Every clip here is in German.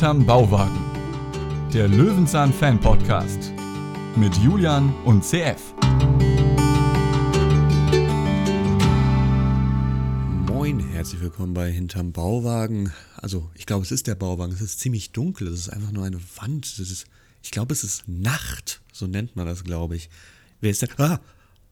Hinterm Bauwagen. Der Löwenzahn Fan Podcast. Mit Julian und CF. Moin, herzlich willkommen bei Hinterm Bauwagen. Also, ich glaube, es ist der Bauwagen. Es ist ziemlich dunkel. Es ist einfach nur eine Wand. Das ist, ich glaube, es ist Nacht. So nennt man das, glaube ich. Wer ist denn? Ah,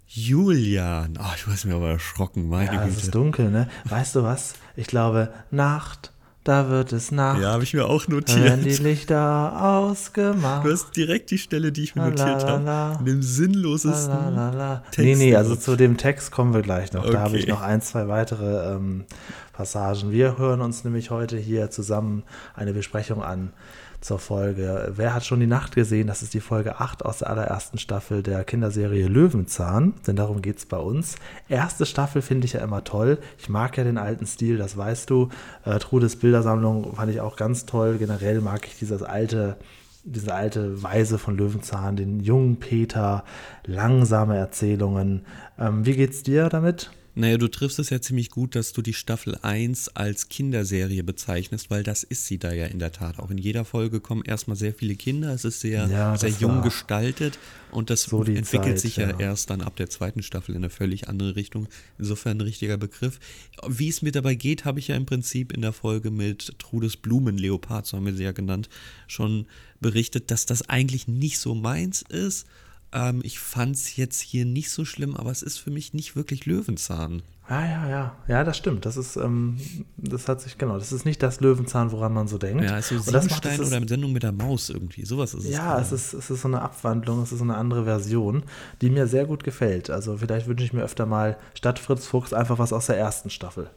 Julian. Ah, du hast mir aber erschrocken, meine Ja, Güte. es ist dunkel, ne? Weißt du was? Ich glaube, Nacht, da wird es Nacht. Ja, habe ich mir auch notiert. werden die Lichter ausgemacht. Du hast direkt die Stelle, die ich mir notiert habe. In dem sinnlosesten. La, la, la. Text Nee, nee, also zu dem Text kommen wir gleich noch. Da habe ich Okay. noch ein, zwei weitere ähm, Passagen. Wir hören uns nämlich heute hier zusammen eine Besprechung an zur Folge. Wer hat schon die Nacht gesehen? Das ist die Folge 8 aus der allerersten Staffel der Kinderserie Löwenzahn, denn darum geht es bei uns. Erste Staffel finde ich ja immer toll. Ich mag ja den alten Stil, das weißt du. Äh, Trudes Bildersammlung fand ich auch ganz toll. Generell mag ich dieses alte diese alte Weise von Löwenzahn, den jungen Peter, langsame Erzählungen. Ähm, wie geht's dir damit? Naja, du triffst es ja ziemlich gut, dass du die Staffel 1 als Kinderserie bezeichnest, weil das ist sie da ja in der Tat. Auch in jeder Folge kommen erstmal sehr viele Kinder. Es ist sehr, Ja, sehr jung gestaltet und das so entwickelt Zeit, sich ja, ja. erst dann ab der zweiten Staffel in eine völlig andere Richtung. Insofern ein richtiger Begriff. Wie es mir dabei geht, habe ich ja im Prinzip in der Folge mit Trudes Blumenleopard, so haben wir sie ja genannt, schon berichtet, dass das eigentlich nicht so meins ist. Ähm, ich fand es jetzt hier nicht so schlimm, aber es ist für mich nicht wirklich Löwenzahn. Ja, ja, ja. Ja, das stimmt. Das ist, ähm, das hat sich, genau, das ist nicht das Löwenzahn, woran man so denkt. Ja, ist so Und das macht Siebenstein oder eine Sendung mit der Maus irgendwie. Sowas ist es. Ja, es ist, es ist so eine Abwandlung, es ist so eine andere Version, die mir sehr gut gefällt. Also vielleicht wünsche ich mir öfter mal statt Fritz Fuchs einfach was aus der ersten Staffel.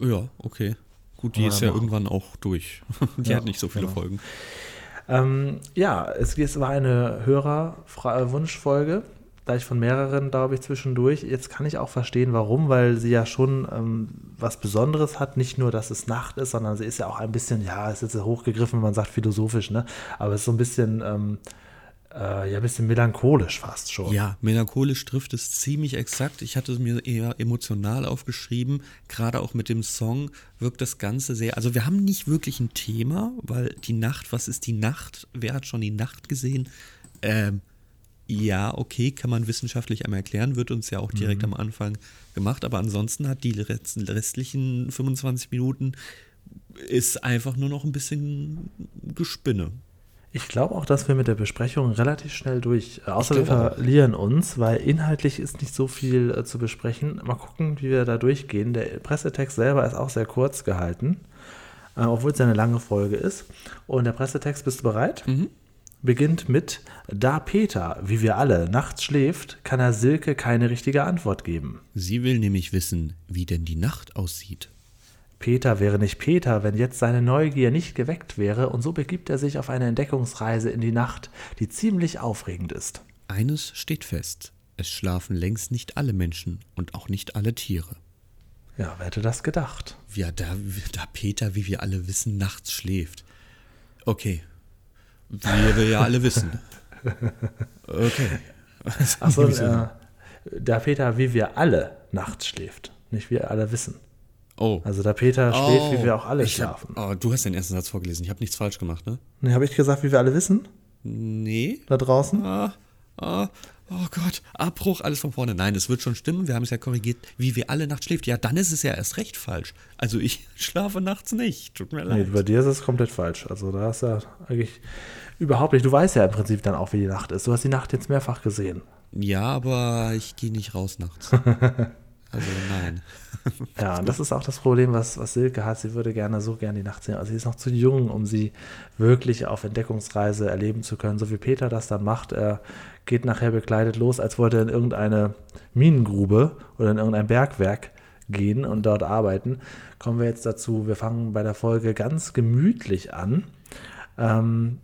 Ja, okay. Gut, die ist ja irgendwann auch durch. Die Ja, hat nicht so viele genau. Folgen. Ähm, ja, es, es war eine Hörerwunschfolge, da ich von mehreren, glaube ich, zwischendurch. Jetzt kann ich auch verstehen, warum, weil sie ja schon ähm, was Besonderes hat. Nicht nur, dass es Nacht ist, sondern sie ist ja auch ein bisschen, ja, es ist jetzt hochgegriffen, wenn man sagt philosophisch, ne? Aber es ist so ein bisschen, ähm, äh, ja, ein bisschen melancholisch fast schon. Ja, melancholisch trifft es ziemlich exakt. Ich hatte es mir eher emotional aufgeschrieben. Gerade auch mit dem Song wirkt das Ganze sehr. Also, wir haben nicht wirklich ein Thema, weil die Nacht, was ist die Nacht? Wer hat schon die Nacht gesehen? Ähm, ja, okay, kann man wissenschaftlich einmal erklären, wird uns ja auch direkt am Anfang gemacht. Aber ansonsten hat die rest- restlichen 25 Minuten ist einfach nur noch ein bisschen Gespinne. Ich glaube auch, dass wir mit der Besprechung relativ schnell durch, äh, außer wir verlieren uns, weil inhaltlich ist nicht so viel äh, zu besprechen. Mal gucken, wie wir da durchgehen. Der Pressetext selber ist auch sehr kurz gehalten, äh, obwohl es ja eine lange Folge ist. Und der Pressetext, bist du bereit? Beginnt mit, da Peter, wie wir alle, nachts schläft, kann er Silke keine richtige Antwort geben. Sie will nämlich wissen, wie denn die Nacht aussieht. Peter wäre nicht Peter, wenn jetzt seine Neugier nicht geweckt wäre, und so begibt er sich auf eine Entdeckungsreise in die Nacht, die ziemlich aufregend ist. Eines steht fest: Es schlafen längst nicht alle Menschen und auch nicht alle Tiere. Ja, wer hätte das gedacht? Ja, da, da Peter, wie wir alle wissen, nachts schläft. Okay. Wie wir ja alle wissen. Okay. Achso, äh, da Peter, wie wir alle nachts schläft, nicht wir alle wissen. Oh. Also da Peter schläft, wie wir auch alle ich hab, schlafen. oh, du hast den ersten Satz vorgelesen. Ich habe nichts falsch gemacht, ne? Nee, habe ich gesagt, wie wir alle wissen? Nee. Da draußen? Ah, ah, oh Gott, Abbruch, alles von vorne. Nein, es wird schon stimmen. Wir haben es ja korrigiert, wie wir alle nachts schläft. Ja, dann ist es ja erst recht falsch. Also ich schlafe nachts nicht. Tut mir Nee, leid. bei dir ist es komplett falsch. Also da ist ja eigentlich überhaupt nicht. Du weißt ja im Prinzip dann auch, wie die Nacht ist. Du hast die Nacht jetzt mehrfach gesehen. Ja, aber ich gehe nicht raus nachts. Also nein. Ja, und das ist auch das Problem, was, was Silke hat. Sie würde gerne so gerne die Nacht sehen. Also sie ist noch zu jung, um sie wirklich auf Entdeckungsreise erleben zu können. So wie Peter das dann macht. Er geht nachher bekleidet los, als wollte er in irgendeine Minengrube oder in irgendein Bergwerk gehen und dort arbeiten. Kommen wir jetzt dazu. Wir fangen bei der Folge ganz gemütlich an. Ähm,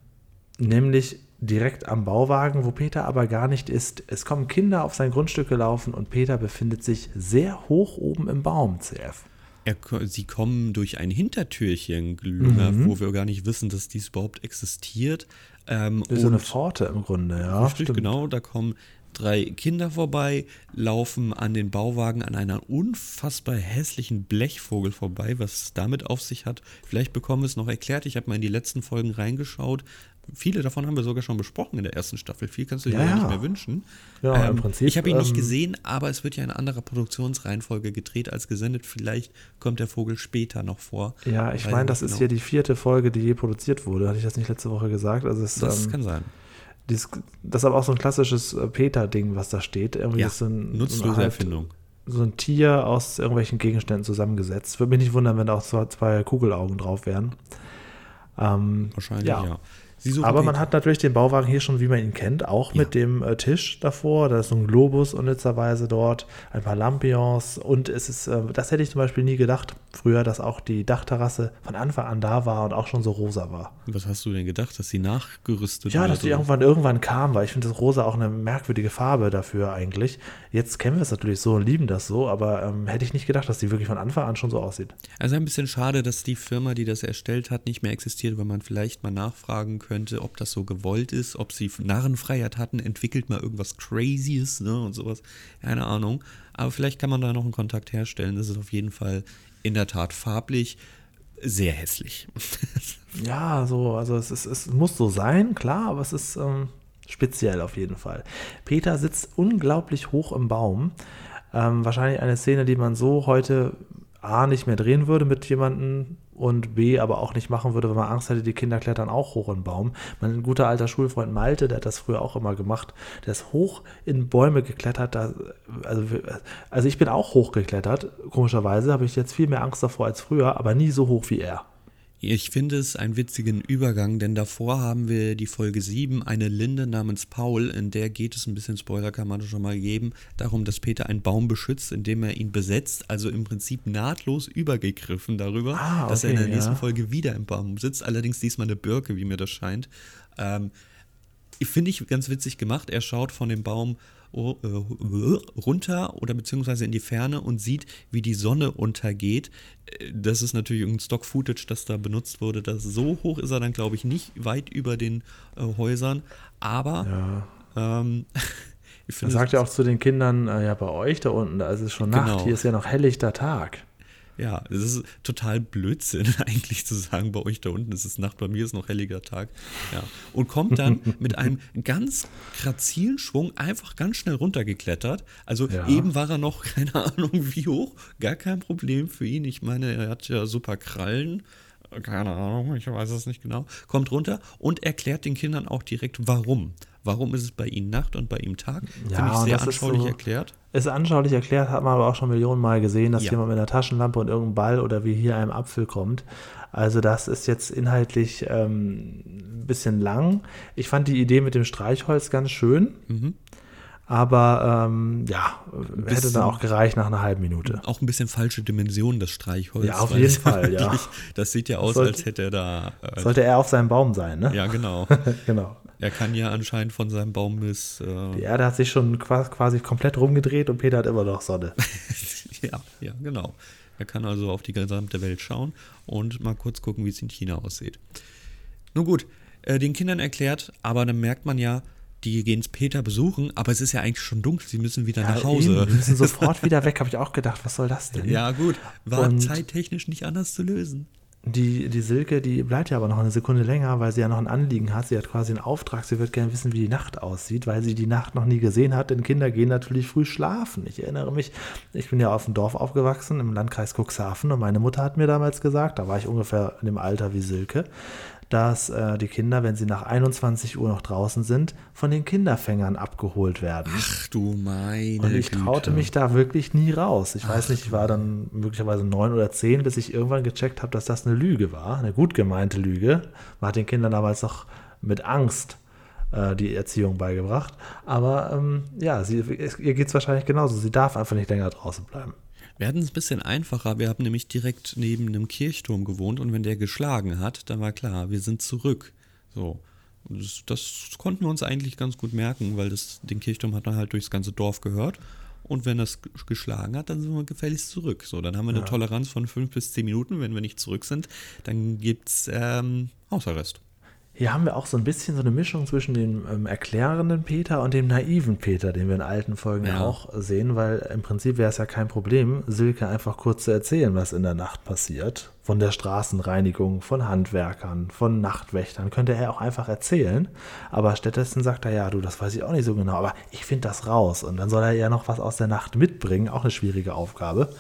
nämlich direkt am Bauwagen, wo Peter aber gar nicht ist. Es kommen Kinder auf sein Grundstück gelaufen und Peter befindet sich sehr hoch oben im Baum, CF. Er, sie kommen durch ein Hintertürchen gelungert, Mhm. wo wir gar nicht wissen, dass dies überhaupt existiert. Ähm, so eine Pforte im Grunde, ja. Richtig, genau. Da kommen drei Kinder vorbei, laufen an den Bauwagen an einer unfassbar hässlichen Blechvogel vorbei, was es damit auf sich hat. Vielleicht bekommen wir es noch erklärt. Ich habe mal in die letzten Folgen reingeschaut. Viele davon haben wir sogar schon besprochen in der ersten Staffel. Viel kannst du dir Ja, ja, ja. nicht mehr wünschen. Ja, im ähm, Prinzip, Ich habe ihn nicht ähm, gesehen, aber es wird ja in anderer Produktionsreihenfolge gedreht als gesendet. Vielleicht kommt der Vogel später noch vor. Ja, ich meine, nicht das ist genau. hier die vierte Folge, die je produziert wurde. Hatte ich das nicht letzte Woche gesagt? Also es, Das ähm, kann sein. dieses, das ist aber auch so ein klassisches äh, Peter-Ding, was da steht. Irgendwie Ja, ist so ein, so nutzlose ein halt- Erfindung. So ein Tier aus irgendwelchen Gegenständen zusammengesetzt. Würde mich nicht wundern, wenn da auch zwei, zwei Kugelaugen drauf wären. Ähm, Wahrscheinlich, ja. Suchen Aber man hat natürlich den Bauwagen hier schon, wie man ihn kennt, auch Ja. mit dem äh, Tisch davor. Da ist so ein Globus unnützerweise dort, ein paar Lampions und es ist, äh, das hätte ich zum Beispiel nie gedacht, früher, dass auch die Dachterrasse von Anfang an da war und auch schon so rosa war. Was hast du denn gedacht, dass sie nachgerüstet Ja, dass die so? irgendwann irgendwann kam, weil ich finde das Rosa auch eine merkwürdige Farbe dafür eigentlich. Jetzt kennen wir es natürlich so und lieben das so, aber ähm, hätte ich nicht gedacht, dass die wirklich von Anfang an schon so aussieht. Also ein bisschen schade, dass die Firma, die das erstellt hat, nicht mehr existiert, weil man vielleicht mal nachfragen könnte, ob das so gewollt ist, ob sie Narrenfreiheit hatten, entwickelt mal irgendwas Crazyes ne, und sowas. Keine Ahnung. Aber vielleicht kann man da noch einen Kontakt herstellen. Das ist auf jeden Fall in der Tat farblich sehr hässlich. Ja, so, also es, ist, es muss so sein, klar, aber es ist ähm, speziell auf jeden Fall. Peter sitzt unglaublich hoch im Baum. Ähm, wahrscheinlich eine Szene, die man so heute A nicht mehr drehen würde mit jemandem und B aber auch nicht machen würde, wenn man Angst hätte, die Kinder klettern auch hoch in den Baum. Mein guter alter Schulfreund Malte, der hat das früher auch immer gemacht, der ist hoch in Bäume geklettert. Da, also, also ich bin auch hochgeklettert, komischerweise habe ich jetzt viel mehr Angst davor als früher, aber nie so hoch wie er. Ich finde es einen witzigen Übergang, denn davor haben wir die Folge 7, eine Linde namens Paul, in der geht es ein bisschen Spoiler, kann man schon mal geben, darum, dass Peter einen Baum beschützt, indem er ihn besetzt, also im Prinzip nahtlos übergegriffen darüber, Ah, dass er in okay, der nächsten ja. Folge wieder im Baum sitzt, allerdings diesmal eine Birke, wie mir das scheint. Ähm, Finde ich ganz witzig gemacht. Er schaut von dem Baum runter oder beziehungsweise in die Ferne und sieht, wie die Sonne untergeht. Äh, Das ist natürlich irgendein Stock-Footage, das da benutzt wurde. Das so hoch ist er dann, glaube ich, nicht weit über den äh, Häusern. Aber Ja. ähm, ich Er finde, sagt ja auch zu den Kindern, äh, ja, bei euch da unten, da ist es schon Genau. Nacht, hier ist ja noch helllichter Tag. Ja, es ist total Blödsinn, eigentlich zu sagen, bei euch da unten ist es Nacht, bei mir ist noch helliger Tag. Ja. Und kommt dann mit einem ganz grazilen Schwung einfach ganz schnell runtergeklettert. Also Ja. eben war er noch, keine Ahnung wie hoch, gar kein Problem für ihn. Ich meine, er hat ja super Krallen. Keine Ahnung, ich weiß es nicht genau. Kommt runter und erklärt den Kindern auch direkt, warum. Warum ist es bei ihnen Nacht und bei ihm Tag? Ja, Finde ich sehr das ist anschaulich so- erklärt. Ist anschaulich erklärt, hat man aber auch schon Millionen Mal gesehen, dass Ja. jemand mit einer Taschenlampe und irgendeinem Ball oder wie hier einem Apfel kommt. Also das ist jetzt inhaltlich ähm, ein bisschen lang. Ich fand die Idee mit dem Streichholz ganz schön, Mhm. Aber ähm, ja, hätte bisschen- dann auch gereicht nach einer halben Minute. Auch ein bisschen falsche Dimension, das Streichholz. Ja, auf jeden Fall, ja. Das sieht ja aus, Sollte- als hätte er da. Äh, Sollte er auf seinem Baum sein, ne? ja, genau. genau. Er kann ja anscheinend von seinem Baum bis. Die Äh, Erde hat sich schon qua- quasi komplett rumgedreht und Peter hat immer noch Sonne. ja, ja, genau. Er kann also auf die gesamte Welt schauen und mal kurz gucken, wie es in China aussieht. Nun gut, äh, den Kindern erklärt, aber dann merkt man ja, die gehen Peter besuchen, aber es ist ja eigentlich schon dunkel, sie müssen wieder nach Hause. Eben, wir müssen sofort wieder weg, habe ich auch gedacht, was soll das denn? Ja, gut, war Und- zeittechnisch nicht anders zu lösen. Die, die Silke, die bleibt ja aber noch eine Sekunde länger, weil sie ja noch ein Anliegen hat. Sie hat quasi einen Auftrag. Sie wird gerne wissen, wie die Nacht aussieht, weil sie die Nacht noch nie gesehen hat. Denn Kinder gehen natürlich früh schlafen. Ich erinnere mich, ich bin ja auf dem Dorf aufgewachsen, im Landkreis Cuxhaven. Und meine Mutter hat mir damals gesagt, da war ich ungefähr in dem Alter wie Silke, dass äh, die Kinder, wenn sie nach 21 Uhr noch draußen sind, von den Kinderfängern abgeholt werden. Ach du meine Und ich traute Güte. mich da wirklich nie raus. Ich weiß nicht, ich war dann möglicherweise neun oder zehn, bis ich irgendwann gecheckt habe, dass das eine Lüge war, eine gut gemeinte Lüge. Man hat den Kindern damals noch mit Angst äh, die Erziehung beigebracht. Aber ähm, ja, sie, ihr geht es wahrscheinlich genauso. Sie darf einfach nicht länger draußen bleiben. Wir hatten es ein bisschen einfacher. Wir haben nämlich direkt neben einem Kirchturm gewohnt und wenn der geschlagen hat, dann war klar, wir sind zurück. So. Das, das konnten wir uns eigentlich ganz gut merken, weil das, den Kirchturm hat man halt durchs ganze Dorf gehört. Und wenn das geschlagen hat, dann sind wir gefälligst zurück. So, dann haben wir eine Toleranz von fünf bis zehn Minuten. Wenn wir nicht zurück sind, dann gibt es ähm, Hausarrest. Hier haben wir auch so ein bisschen so eine Mischung zwischen dem ähm, erklärenden Peter und dem naiven Peter, den wir in alten Folgen Ja. auch sehen, weil im Prinzip wäre es ja kein Problem, Silke einfach kurz zu erzählen, was in der Nacht passiert. Von der Straßenreinigung, von Handwerkern, von Nachtwächtern könnte er auch einfach erzählen. Aber stattdessen sagt er, ja, du, das weiß ich auch nicht so genau, aber ich finde das raus. Und dann soll er ja noch was aus der Nacht mitbringen, auch eine schwierige Aufgabe.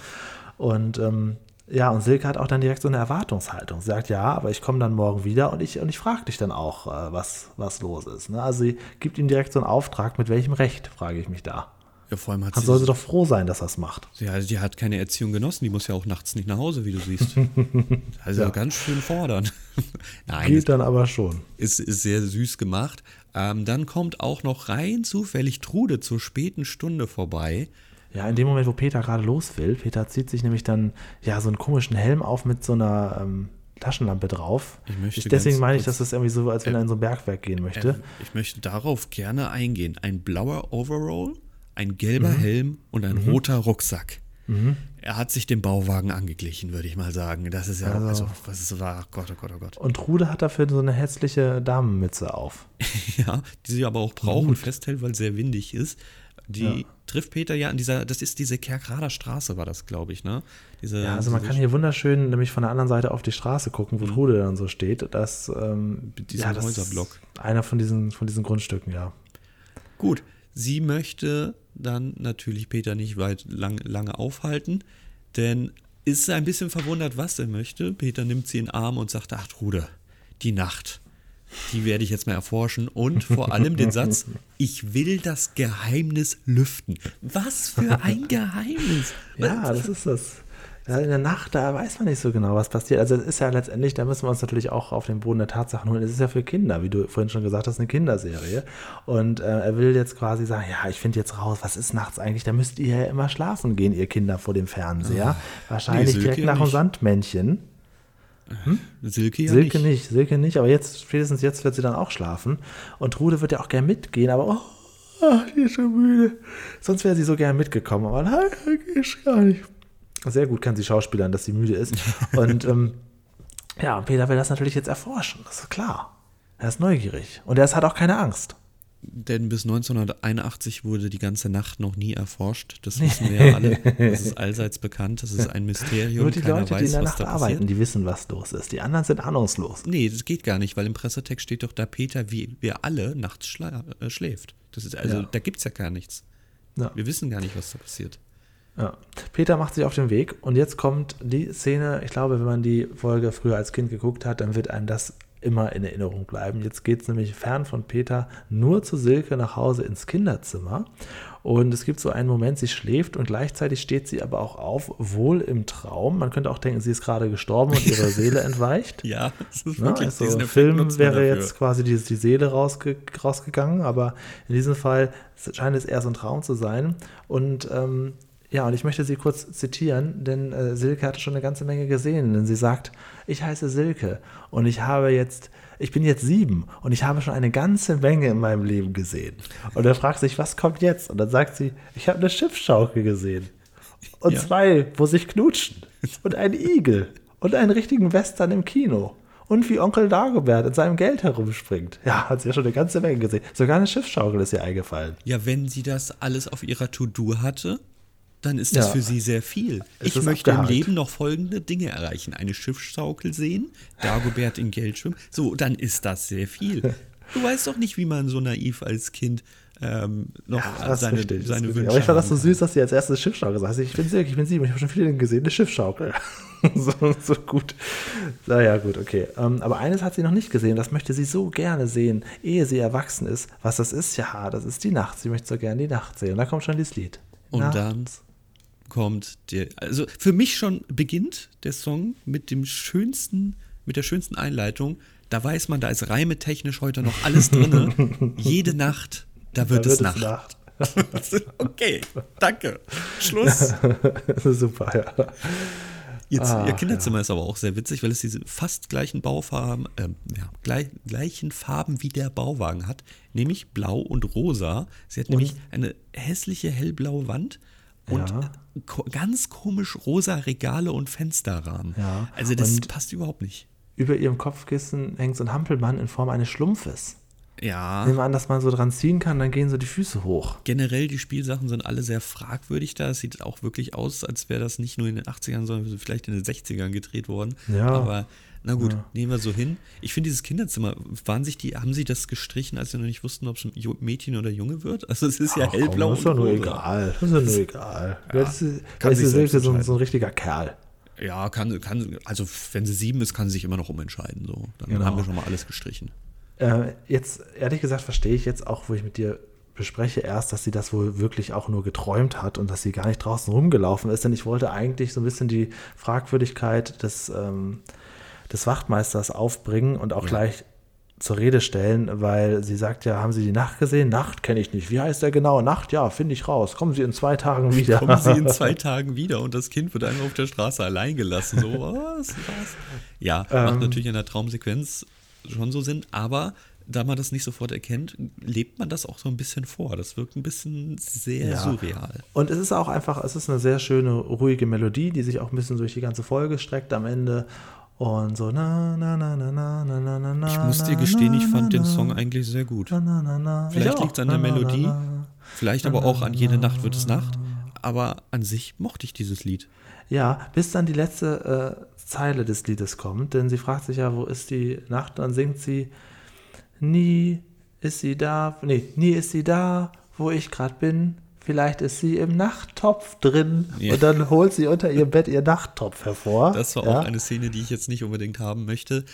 Und ähm, ja, und Silke hat auch dann direkt so eine Erwartungshaltung. Sie sagt, ja, aber ich komme dann morgen wieder und ich, und ich frage dich dann auch, äh, was, was los ist. Ne? Also sie gibt ihm direkt so einen Auftrag, mit welchem Recht, frage ich mich da. Ja, vor allem hat Dann sie, soll sie doch froh sein, dass er es macht. ja, die hat keine Erziehung genossen, die muss ja auch nachts nicht nach Hause, wie du siehst. Also Ja. ganz schön fordern. Nein, Geht dann aber schon. ist, ist sehr süß gemacht. Ähm, dann kommt auch noch rein zufällig Trude zur späten Stunde vorbei. Ja, in dem Moment, wo Peter gerade los will, Peter zieht sich nämlich dann ja so einen komischen Helm auf mit so einer ähm, Taschenlampe drauf. Ich möchte deswegen meine ich, dass das irgendwie so, als wenn er in so ein Bergwerk gehen möchte. Ähm, ich möchte darauf gerne eingehen. Ein blauer Overall, ein gelber Mhm. Helm und ein roter Rucksack. Er hat sich dem Bauwagen angeglichen, würde ich mal sagen. Das ist ja, also, Also- was ist war, Gott, oh Gott, oh Gott. Und Trude hat dafür so eine hässliche Damenmütze auf. Ja, die sie aber auch braucht und festhält, weil es sehr windig ist. Die Ja. trifft Peter ja an dieser, das ist diese Kerkrader Straße, war das, glaube ich, ne? Diese, Ja, also man kann hier wunderschön nämlich von der anderen Seite auf die Straße gucken, wo Trude dann so steht. Das, ähm, ja, das Häuserblock. ist einer von diesen, von diesen Grundstücken, ja. Gut, sie möchte dann natürlich Peter nicht weit lang, lange aufhalten, denn ist ein bisschen verwundert, was er möchte. Peter nimmt sie in den Arm und sagt, ach Trude, die Nacht, die werde ich jetzt mal erforschen und vor allem den Satz, ich will das Geheimnis lüften. Was für ein Geheimnis? Ja, das ist das. In der Nacht, da weiß man nicht so genau, was passiert. Also es ist ja letztendlich, da müssen wir uns natürlich auch auf den Boden der Tatsachen holen. Es ist ja für Kinder, wie du vorhin schon gesagt hast, eine Kinderserie. Und äh, er will jetzt quasi sagen, ja, ich finde jetzt raus, was ist nachts eigentlich? Da müsst ihr ja immer schlafen gehen, ihr Kinder vor dem Fernseher. Wahrscheinlich Silke direkt nach dem nicht. Sandmännchen. Silke ja Silke nicht. nicht. Silke nicht, aber jetzt, spätestens jetzt wird sie dann auch schlafen. Und Trude wird ja auch gern mitgehen, aber oh, ach, die ist schon müde. Sonst wäre sie so gern mitgekommen, aber nein, geht gar nicht. Sehr gut kann sie schauspielern, dass sie müde ist. Und ähm, ja, Peter will das natürlich jetzt erforschen, das ist klar. Er ist neugierig und er hat auch keine Angst. Denn bis 1981 wurde die ganze Nacht noch nie erforscht. Das wissen wir ja alle. Das ist allseits bekannt. Das ist ein Mysterium. Nur die Keiner Leute, weiß, die in der Nacht arbeiten, passiert. die wissen, was los ist. Die anderen sind ahnungslos. Nee, das geht gar nicht, weil im Pressetext steht doch, da Peter, wie wir alle, nachts schla äh, schläft. Das ist also, Ja. da gibt es ja gar nichts. Ja. Wir wissen gar nicht, was da passiert. Ja. Peter macht sich auf den Weg und jetzt kommt die Szene, ich glaube, wenn man die Folge früher als Kind geguckt hat, dann wird einem das immer in Erinnerung bleiben. Jetzt geht es nämlich fern von Peter nur zu Silke nach Hause ins Kinderzimmer. Und es gibt so einen Moment, sie schläft und gleichzeitig steht sie aber auch auf, wohl im Traum. Man könnte auch denken, sie ist gerade gestorben und ihre Seele entweicht. Ja, das ist Ne? wirklich Also diesen im Film wäre dafür. jetzt quasi die, die Seele rausge, rausgegangen, aber in diesem Fall scheint es eher so ein Traum zu sein. Und ähm, ja, und ich möchte sie kurz zitieren, denn äh, Silke hatte schon eine ganze Menge gesehen. Denn sie sagt, ich heiße Silke und ich habe jetzt, ich bin jetzt sieben und ich habe schon eine ganze Menge in meinem Leben gesehen. Und er fragt sich, was kommt jetzt? Und dann sagt sie, ich habe eine Schiffsschaukel gesehen. Und Ja. zwei, wo sich knutschen. Und ein Igel. Und einen richtigen Western im Kino. Und wie Onkel Dagobert in seinem Geld herumspringt. Ja, hat sie ja schon eine ganze Menge gesehen. Sogar eine Schiffsschaukel ist ihr eingefallen. Ja, wenn sie das alles auf ihrer To-Do hatte, dann ist das Ja. für sie sehr viel. Es Ich möchte abgehakt. im Leben noch folgende Dinge erreichen. Eine Schiffsschaukel sehen, Dagobert in Geld schwimmen. So, dann ist das sehr viel. Du weißt doch nicht, wie man so naiv als Kind ähm, noch Das seine, das seine. Wünsche Aber ich fand das so süß, dass sie als erstes Schiffsschaukel gesagt hat. Ich bin Silke, ich bin sieben, ich habe schon viele gesehen, eine Schiffsschaukel. so, so gut. Naja, gut, okay. Ähm, aber eines hat sie noch nicht gesehen, das möchte sie so gerne sehen, ehe sie erwachsen ist. Was das ist? Ja, das ist die Nacht. Sie möchte so gerne die Nacht sehen. Und da kommt schon dieses Lied. Und Nacht. dann kommt der, also für mich schon beginnt der Song mit dem schönsten, mit der schönsten Einleitung. Da weiß man, da ist reimetechnisch heute noch alles drin. Jede Nacht, da wird, Da es wird Nacht. okay, danke. Schluss. Super, ja. Jetzt, Ach, ihr Kinderzimmer ist aber auch sehr witzig, weil es diese fast gleichen Baufarben, ähm, ja, gleich, gleichen Farben wie der Bauwagen hat, nämlich blau und rosa. Sie hat nämlich eine hässliche hellblaue Wand und Ja. ko ganz komisch rosa Regale und Fensterrahmen. Ja, Also das und- passt überhaupt nicht. über ihrem Kopfkissen hängt so ein Hampelmann in Form eines Schlumpfes. Ja. Nehmen wir an, dass man so dran ziehen kann, dann gehen so die Füße hoch. Generell, die Spielsachen sind alle sehr fragwürdig da. Es sieht auch wirklich aus, als wäre das nicht nur in den 80ern, sondern vielleicht in den 60ern gedreht worden. Ja. Aber na gut, Ja. nehmen wir so hin. Ich finde dieses Kinderzimmer, waren sich die, haben sie das gestrichen, als sie noch nicht wussten, ob es ein Mädchen oder Junge wird? Also es ist ja Ach komm, hellblau Das ist doch nur egal. Das ist doch nur egal. Ja, das ist, kann das ist selbst so, ein- so ein richtiger Kerl. Ja, kann, kann, also wenn sie sieben ist, kann sie sich immer noch umentscheiden. So. Dann Genau. haben wir schon mal alles gestrichen. Äh, jetzt, ehrlich gesagt, verstehe ich jetzt auch, wo ich mit dir bespreche, erst, dass sie das wohl wirklich auch nur geträumt hat und dass sie gar nicht draußen rumgelaufen ist. Denn ich wollte eigentlich so ein bisschen die Fragwürdigkeit des, ähm, des Wachtmeisters aufbringen und auch gleich zur Rede stellen, weil sie sagt ja, haben Sie die Nacht gesehen? Nacht kenne ich nicht. Wie heißt der genau? Nacht? Ja, finde ich raus. Kommen Sie in zwei Tagen wieder. Kommen sie in zwei Tagen wieder und das Kind wird einfach auf der Straße allein gelassen. So, was? was? Ja, macht Ähm. natürlich in der Traumsequenz schon so Sinn, aber da man das nicht sofort erkennt, lebt man das auch so ein bisschen vor. Das wirkt ein bisschen sehr Ja. surreal. Und es ist auch einfach, es ist eine sehr schöne, ruhige Melodie, die sich auch ein bisschen durch die ganze Folge streckt am Ende. Und so na na na na na na na na na. Ich muss dir gestehen, ich fand den Song eigentlich sehr gut. na, na, na, na. Vielleicht Ich auch. liegt's an der Melodie. Vielleicht aber auch an jede Nacht wird es Nacht. Aber an sich mochte ich dieses Lied. Ja, bis dann die letzte äh, Zeile des Liedes kommt, denn sie fragt sich ja, wo ist die Nacht? Dann singt sie, nie ist sie da, nee, nie ist sie da, wo ich gerade bin. Vielleicht ist sie im Nachttopf drin. Ja. Und dann holt sie unter ihr Bett ihr Nachttopf hervor. Das war ja. auch eine Szene, die ich jetzt nicht unbedingt haben möchte.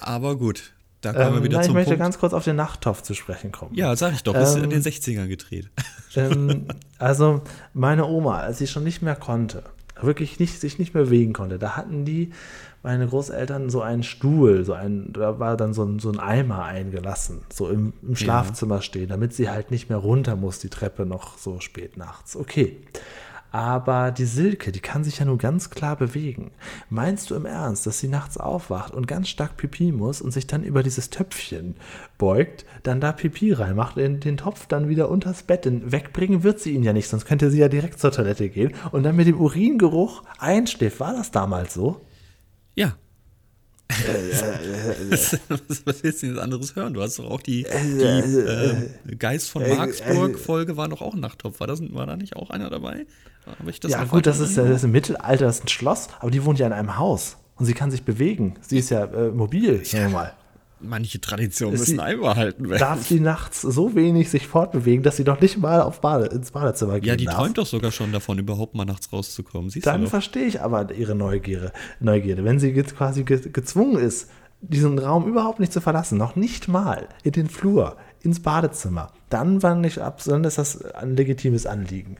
Aber gut, da kommen wir Ähm, wieder nein, ich zum möchte Punkt. ganz kurz auf den Nachttopf zu sprechen kommen. ja, sag ich doch, ist Ähm, in den 60ern gedreht. ähm, also meine Oma, als sie schon nicht mehr konnte, wirklich nicht, sich nicht mehr bewegen konnte, da hatten die, meine Großeltern, so einen Stuhl, so ein, da war dann so ein, so ein Eimer eingelassen, so im, im Schlafzimmer stehen, damit sie halt nicht mehr runter muss, die Treppe noch so spät nachts. Okay. Aber die Silke, die kann sich ja nur ganz klar bewegen. Meinst du im Ernst, dass sie nachts aufwacht und ganz stark Pipi muss und sich dann über dieses Töpfchen beugt, dann da Pipi reinmacht, in den Topf dann wieder unters Bett? Denn wegbringen wird sie ihn ja nicht, sonst könnte sie ja direkt zur Toilette gehen und dann mit dem Uringeruch einschläft. War das damals so? Ja. Äh, was, was willst du denn anderes hören? Du hast doch auch die, die äh, Geist von Marksburg-Folge war doch auch ein Nachttopf. War, das, war da nicht auch einer dabei? Habe ich das ja, gut, das ist, ja- das ist im Mittelalter, das ist ein Schloss, aber die wohnt ja in einem Haus und sie kann sich bewegen. Sie ist ja äh, mobil, wir mal. Manche Traditionen müssen sie- einbehalten werden. Darf sie nachts so wenig sich fortbewegen, dass sie noch nicht mal auf Bade, ins Badezimmer gehen Ja, die darf? träumt doch sogar schon davon, überhaupt mal nachts rauszukommen. Siehst Dann verstehe ich aber ihre Neugierde. Neugierde. Wenn sie jetzt quasi ge gezwungen ist, diesen Raum überhaupt nicht zu verlassen, noch nicht mal in den Flur, ins Badezimmer, dann war nicht ab, sondern ist das ein legitimes Anliegen.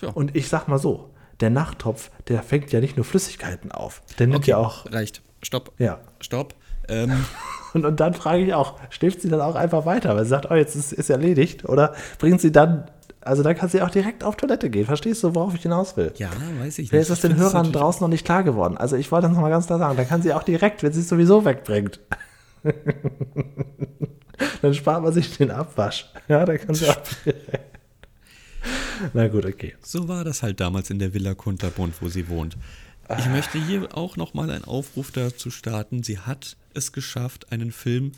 Ja. Und ich sag mal so, der Nachttopf, der fängt ja nicht nur Flüssigkeiten auf, der nimmt Okay, ja auch, reicht. Stopp. ja. Stopp. Ähm, Und, und dann frage ich auch, schläft sie dann auch einfach weiter, weil sie sagt, oh, jetzt ist, ist erledigt, oder bringt sie dann, also dann kann sie auch direkt auf Toilette gehen. Verstehst du, worauf ich hinaus will? ja, weiß ich Wer nicht. ist das den Hörern draußen noch nicht klar geworden? Also ich wollte das nochmal ganz klar sagen. Da kann sie auch direkt, wenn sie es sowieso wegbringt. Dann spart man sich den Abwasch. Ja, da kann sie auch direkt. Na gut, okay. So war das halt damals in der Villa Kunterbund, wo sie wohnt. Ich möchte hier auch nochmal einen Aufruf dazu starten. Sie hat es geschafft, einen Film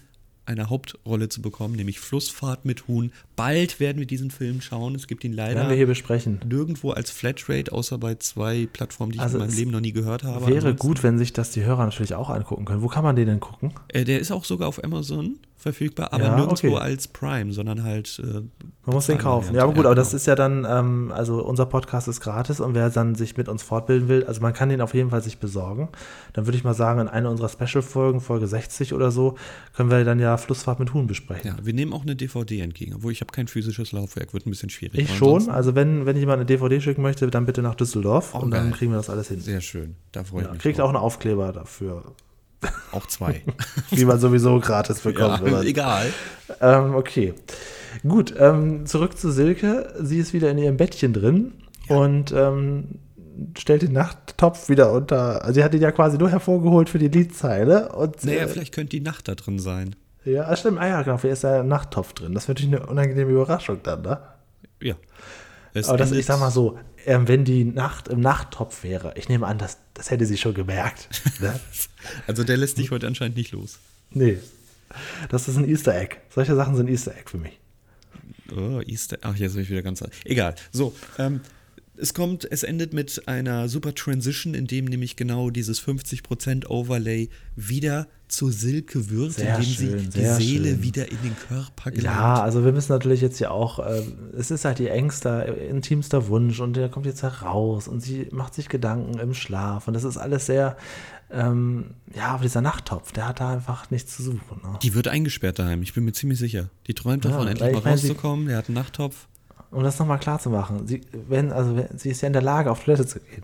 eine Hauptrolle zu bekommen, nämlich Flussfahrt mit Huhn. Bald werden wir diesen Film schauen. Es gibt ihn leider Werden wir hier besprechen. nirgendwo als Flatrate, außer bei zwei Plattformen, die ich Also in meinem Leben noch nie gehört habe. Wäre Ansonsten- gut, wenn sich das die Hörer natürlich auch angucken können. Wo kann man den denn gucken? Äh, der ist auch sogar auf Amazon verfügbar, aber Ja, nirgendwo okay. als Prime, sondern halt. Äh, Man muss den kaufen. Ja, aber gut, aber das ist ja dann, ähm, also unser Podcast ist gratis und wer dann sich mit uns fortbilden will, also man kann den auf jeden Fall sich besorgen. Dann würde ich mal sagen, in einer unserer Special-Folgen, Folge 60 oder so, können wir dann ja Flussfahrt mit Huhn besprechen. Ja, wir nehmen auch eine DVD entgegen, obwohl ich habe kein physisches Laufwerk, wird ein bisschen schwierig. Ich schon. Also wenn, wenn jemand eine DVD schicken möchte, dann bitte nach Düsseldorf Oh, und dann geil. kriegen wir das alles hin. Sehr schön, da freue ich Ja, mich. kriegt auch einen Aufkleber dafür, auch zwei. wie man sowieso gratis bekommt. ja, egal. ähm, okay. Gut, ähm, zurück zu Silke. Sie ist wieder in ihrem Bettchen drin und ähm, stellt den Nachttopf wieder unter. Also sie hat ihn ja quasi nur hervorgeholt für die Liedzeile. Und, Naja, äh, vielleicht könnte die Nacht da drin sein. ja, stimmt. Ah ja, genau. Hier ist ja ein Nachttopf drin. Das wird natürlich eine unangenehme Überraschung dann, ne? Ja. Es Aber das, ich sag mal so, wenn die Nacht im Nachttopf wäre, ich nehme an, das, das hätte sie schon gemerkt. Ne? Also der lässt dich heute anscheinend nicht los. nee. Das ist ein Easter Egg. Solche Sachen sind Easter Egg für mich. Oh, Easter. Ach, jetzt bin ich wieder ganz. Egal. So, ähm, es kommt, es endet mit einer super Transition, in dem nämlich genau dieses 50% Overlay wieder zu Silke wird, Sehr indem schön, sie die Seele schön. wieder in den Körper gelangt. Ja, also wir müssen natürlich jetzt ja auch, äh, es ist halt ihr engster, intimster Wunsch und der kommt jetzt heraus und sie macht sich Gedanken im Schlaf und das ist alles sehr, ähm, ja, aber dieser Nachttopf, der hat da einfach nichts zu suchen. Ne? Die wird eingesperrt daheim, ich bin mir ziemlich sicher. Die träumt Ja, davon, endlich weil mal ich rauszukommen. Der hat einen Nachttopf. Um das nochmal klar zu machen, sie, wenn, also wenn, sie ist ja in der Lage, auf Toilette zu gehen.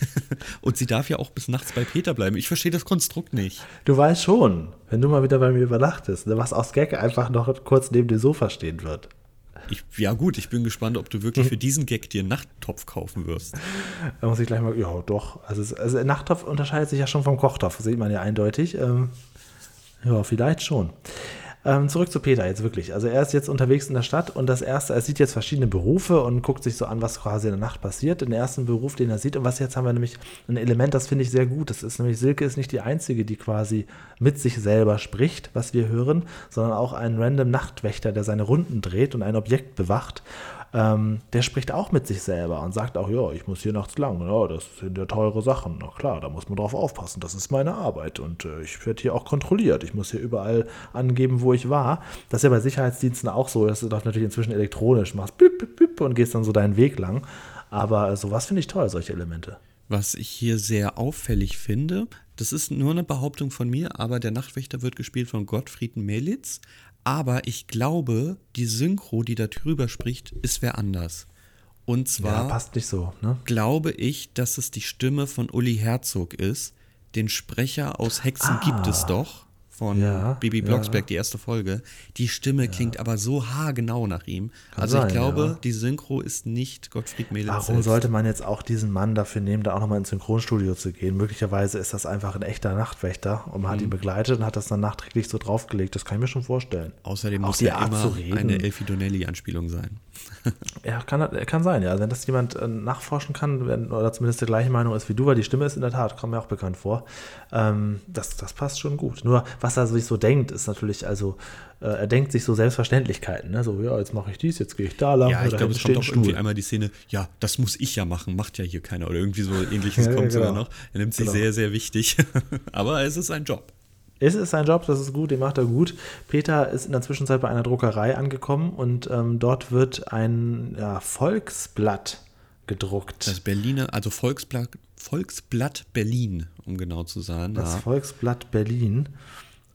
Und sie darf ja auch bis nachts bei Peter bleiben. Ich verstehe das Konstrukt nicht. Du weißt schon, wenn du mal wieder bei mir übernachtest, ne, was aus Gag einfach noch kurz neben dem Sofa stehen wird. Ich, ja gut, ich bin gespannt, ob du wirklich für diesen Gag dir einen Nachttopf kaufen wirst. Da muss ich gleich mal, ja doch. Also, es, also Nachttopf unterscheidet sich ja schon vom Kochtopf, sieht man ja eindeutig. Ähm, ja, vielleicht schon. Ähm, zurück zu Peter jetzt wirklich. Also er ist jetzt unterwegs in der Stadt und das erste, er sieht jetzt verschiedene Berufe und guckt sich so an, was quasi in der Nacht passiert. Den ersten Beruf, den er sieht und was jetzt haben wir nämlich ein Element, das finde ich sehr gut. Das ist nämlich, Silke ist nicht die einzige, die quasi mit sich selber spricht, was wir hören, sondern auch ein random Nachtwächter, der seine Runden dreht und ein Objekt bewacht. Ähm, der spricht auch mit sich selber und sagt auch, ja, ich muss hier nachts lang, ja, das sind ja teure Sachen, na klar, da muss man drauf aufpassen, das ist meine Arbeit und äh, ich werde hier auch kontrolliert, ich muss hier überall angeben, wo ich war. Das ist ja bei Sicherheitsdiensten auch so, das ist doch natürlich inzwischen elektronisch, machst bip, bip, bip und gehst dann so deinen Weg lang, aber äh, sowas finde ich toll, solche Elemente. Was ich hier sehr auffällig finde, das ist nur eine Behauptung von mir, aber der Nachtwächter wird gespielt von Gottfried Melitz. Aber ich glaube, die Synchro, die da drüber spricht, ist wer anders. Und Ja, zwar passt nicht so, ne? glaube ich, dass es die Stimme von Uli Herzog ist. Den Sprecher aus Hexen Ah. gibt es doch. Von Ja, Bibi ja. Blocksberg, die erste Folge. Die Stimme klingt aber so haargenau nach ihm. also sein, ich glaube, ja. die Synchro ist nicht Gottfried Melitz. Warum selbst. sollte man jetzt auch diesen Mann dafür nehmen, da auch nochmal ins Synchronstudio zu gehen? Möglicherweise ist das einfach ein echter Nachtwächter und man hat ihn begleitet und hat das dann nachträglich so draufgelegt. Das kann ich mir schon vorstellen. Außerdem Auch muss die ja Art immer eine Elfie Donnelly-Anspielung sein. Ja, kann, kann sein, ja. Wenn das jemand äh, nachforschen kann wenn, oder zumindest der gleichen Meinung ist wie du, weil die Stimme ist in der Tat, kommt mir auch bekannt vor. Ähm, das, das passt schon gut. Nur, was er sich so denkt, ist natürlich, also, äh, er denkt sich so Selbstverständlichkeiten. Ne? So, ja, jetzt mache ich dies, jetzt gehe ich da lang. Ja, ich glaube, es kommt auch ein irgendwie Stuhl. einmal die Szene, ja, das muss ich ja machen, macht ja hier keiner oder irgendwie so ähnliches Ja, kommt sogar genau. noch. Er nimmt sich Genau. sehr, sehr wichtig. Aber es ist sein Job. Es ist sein Job, das ist gut, den macht er gut. Peter ist in der Zwischenzeit bei einer Druckerei angekommen und ähm, dort wird ein ja, Volksblatt gedruckt. Das Berliner, also Volksblatt, Volksblatt Berlin, um genau zu sein. das ja. Volksblatt Berlin.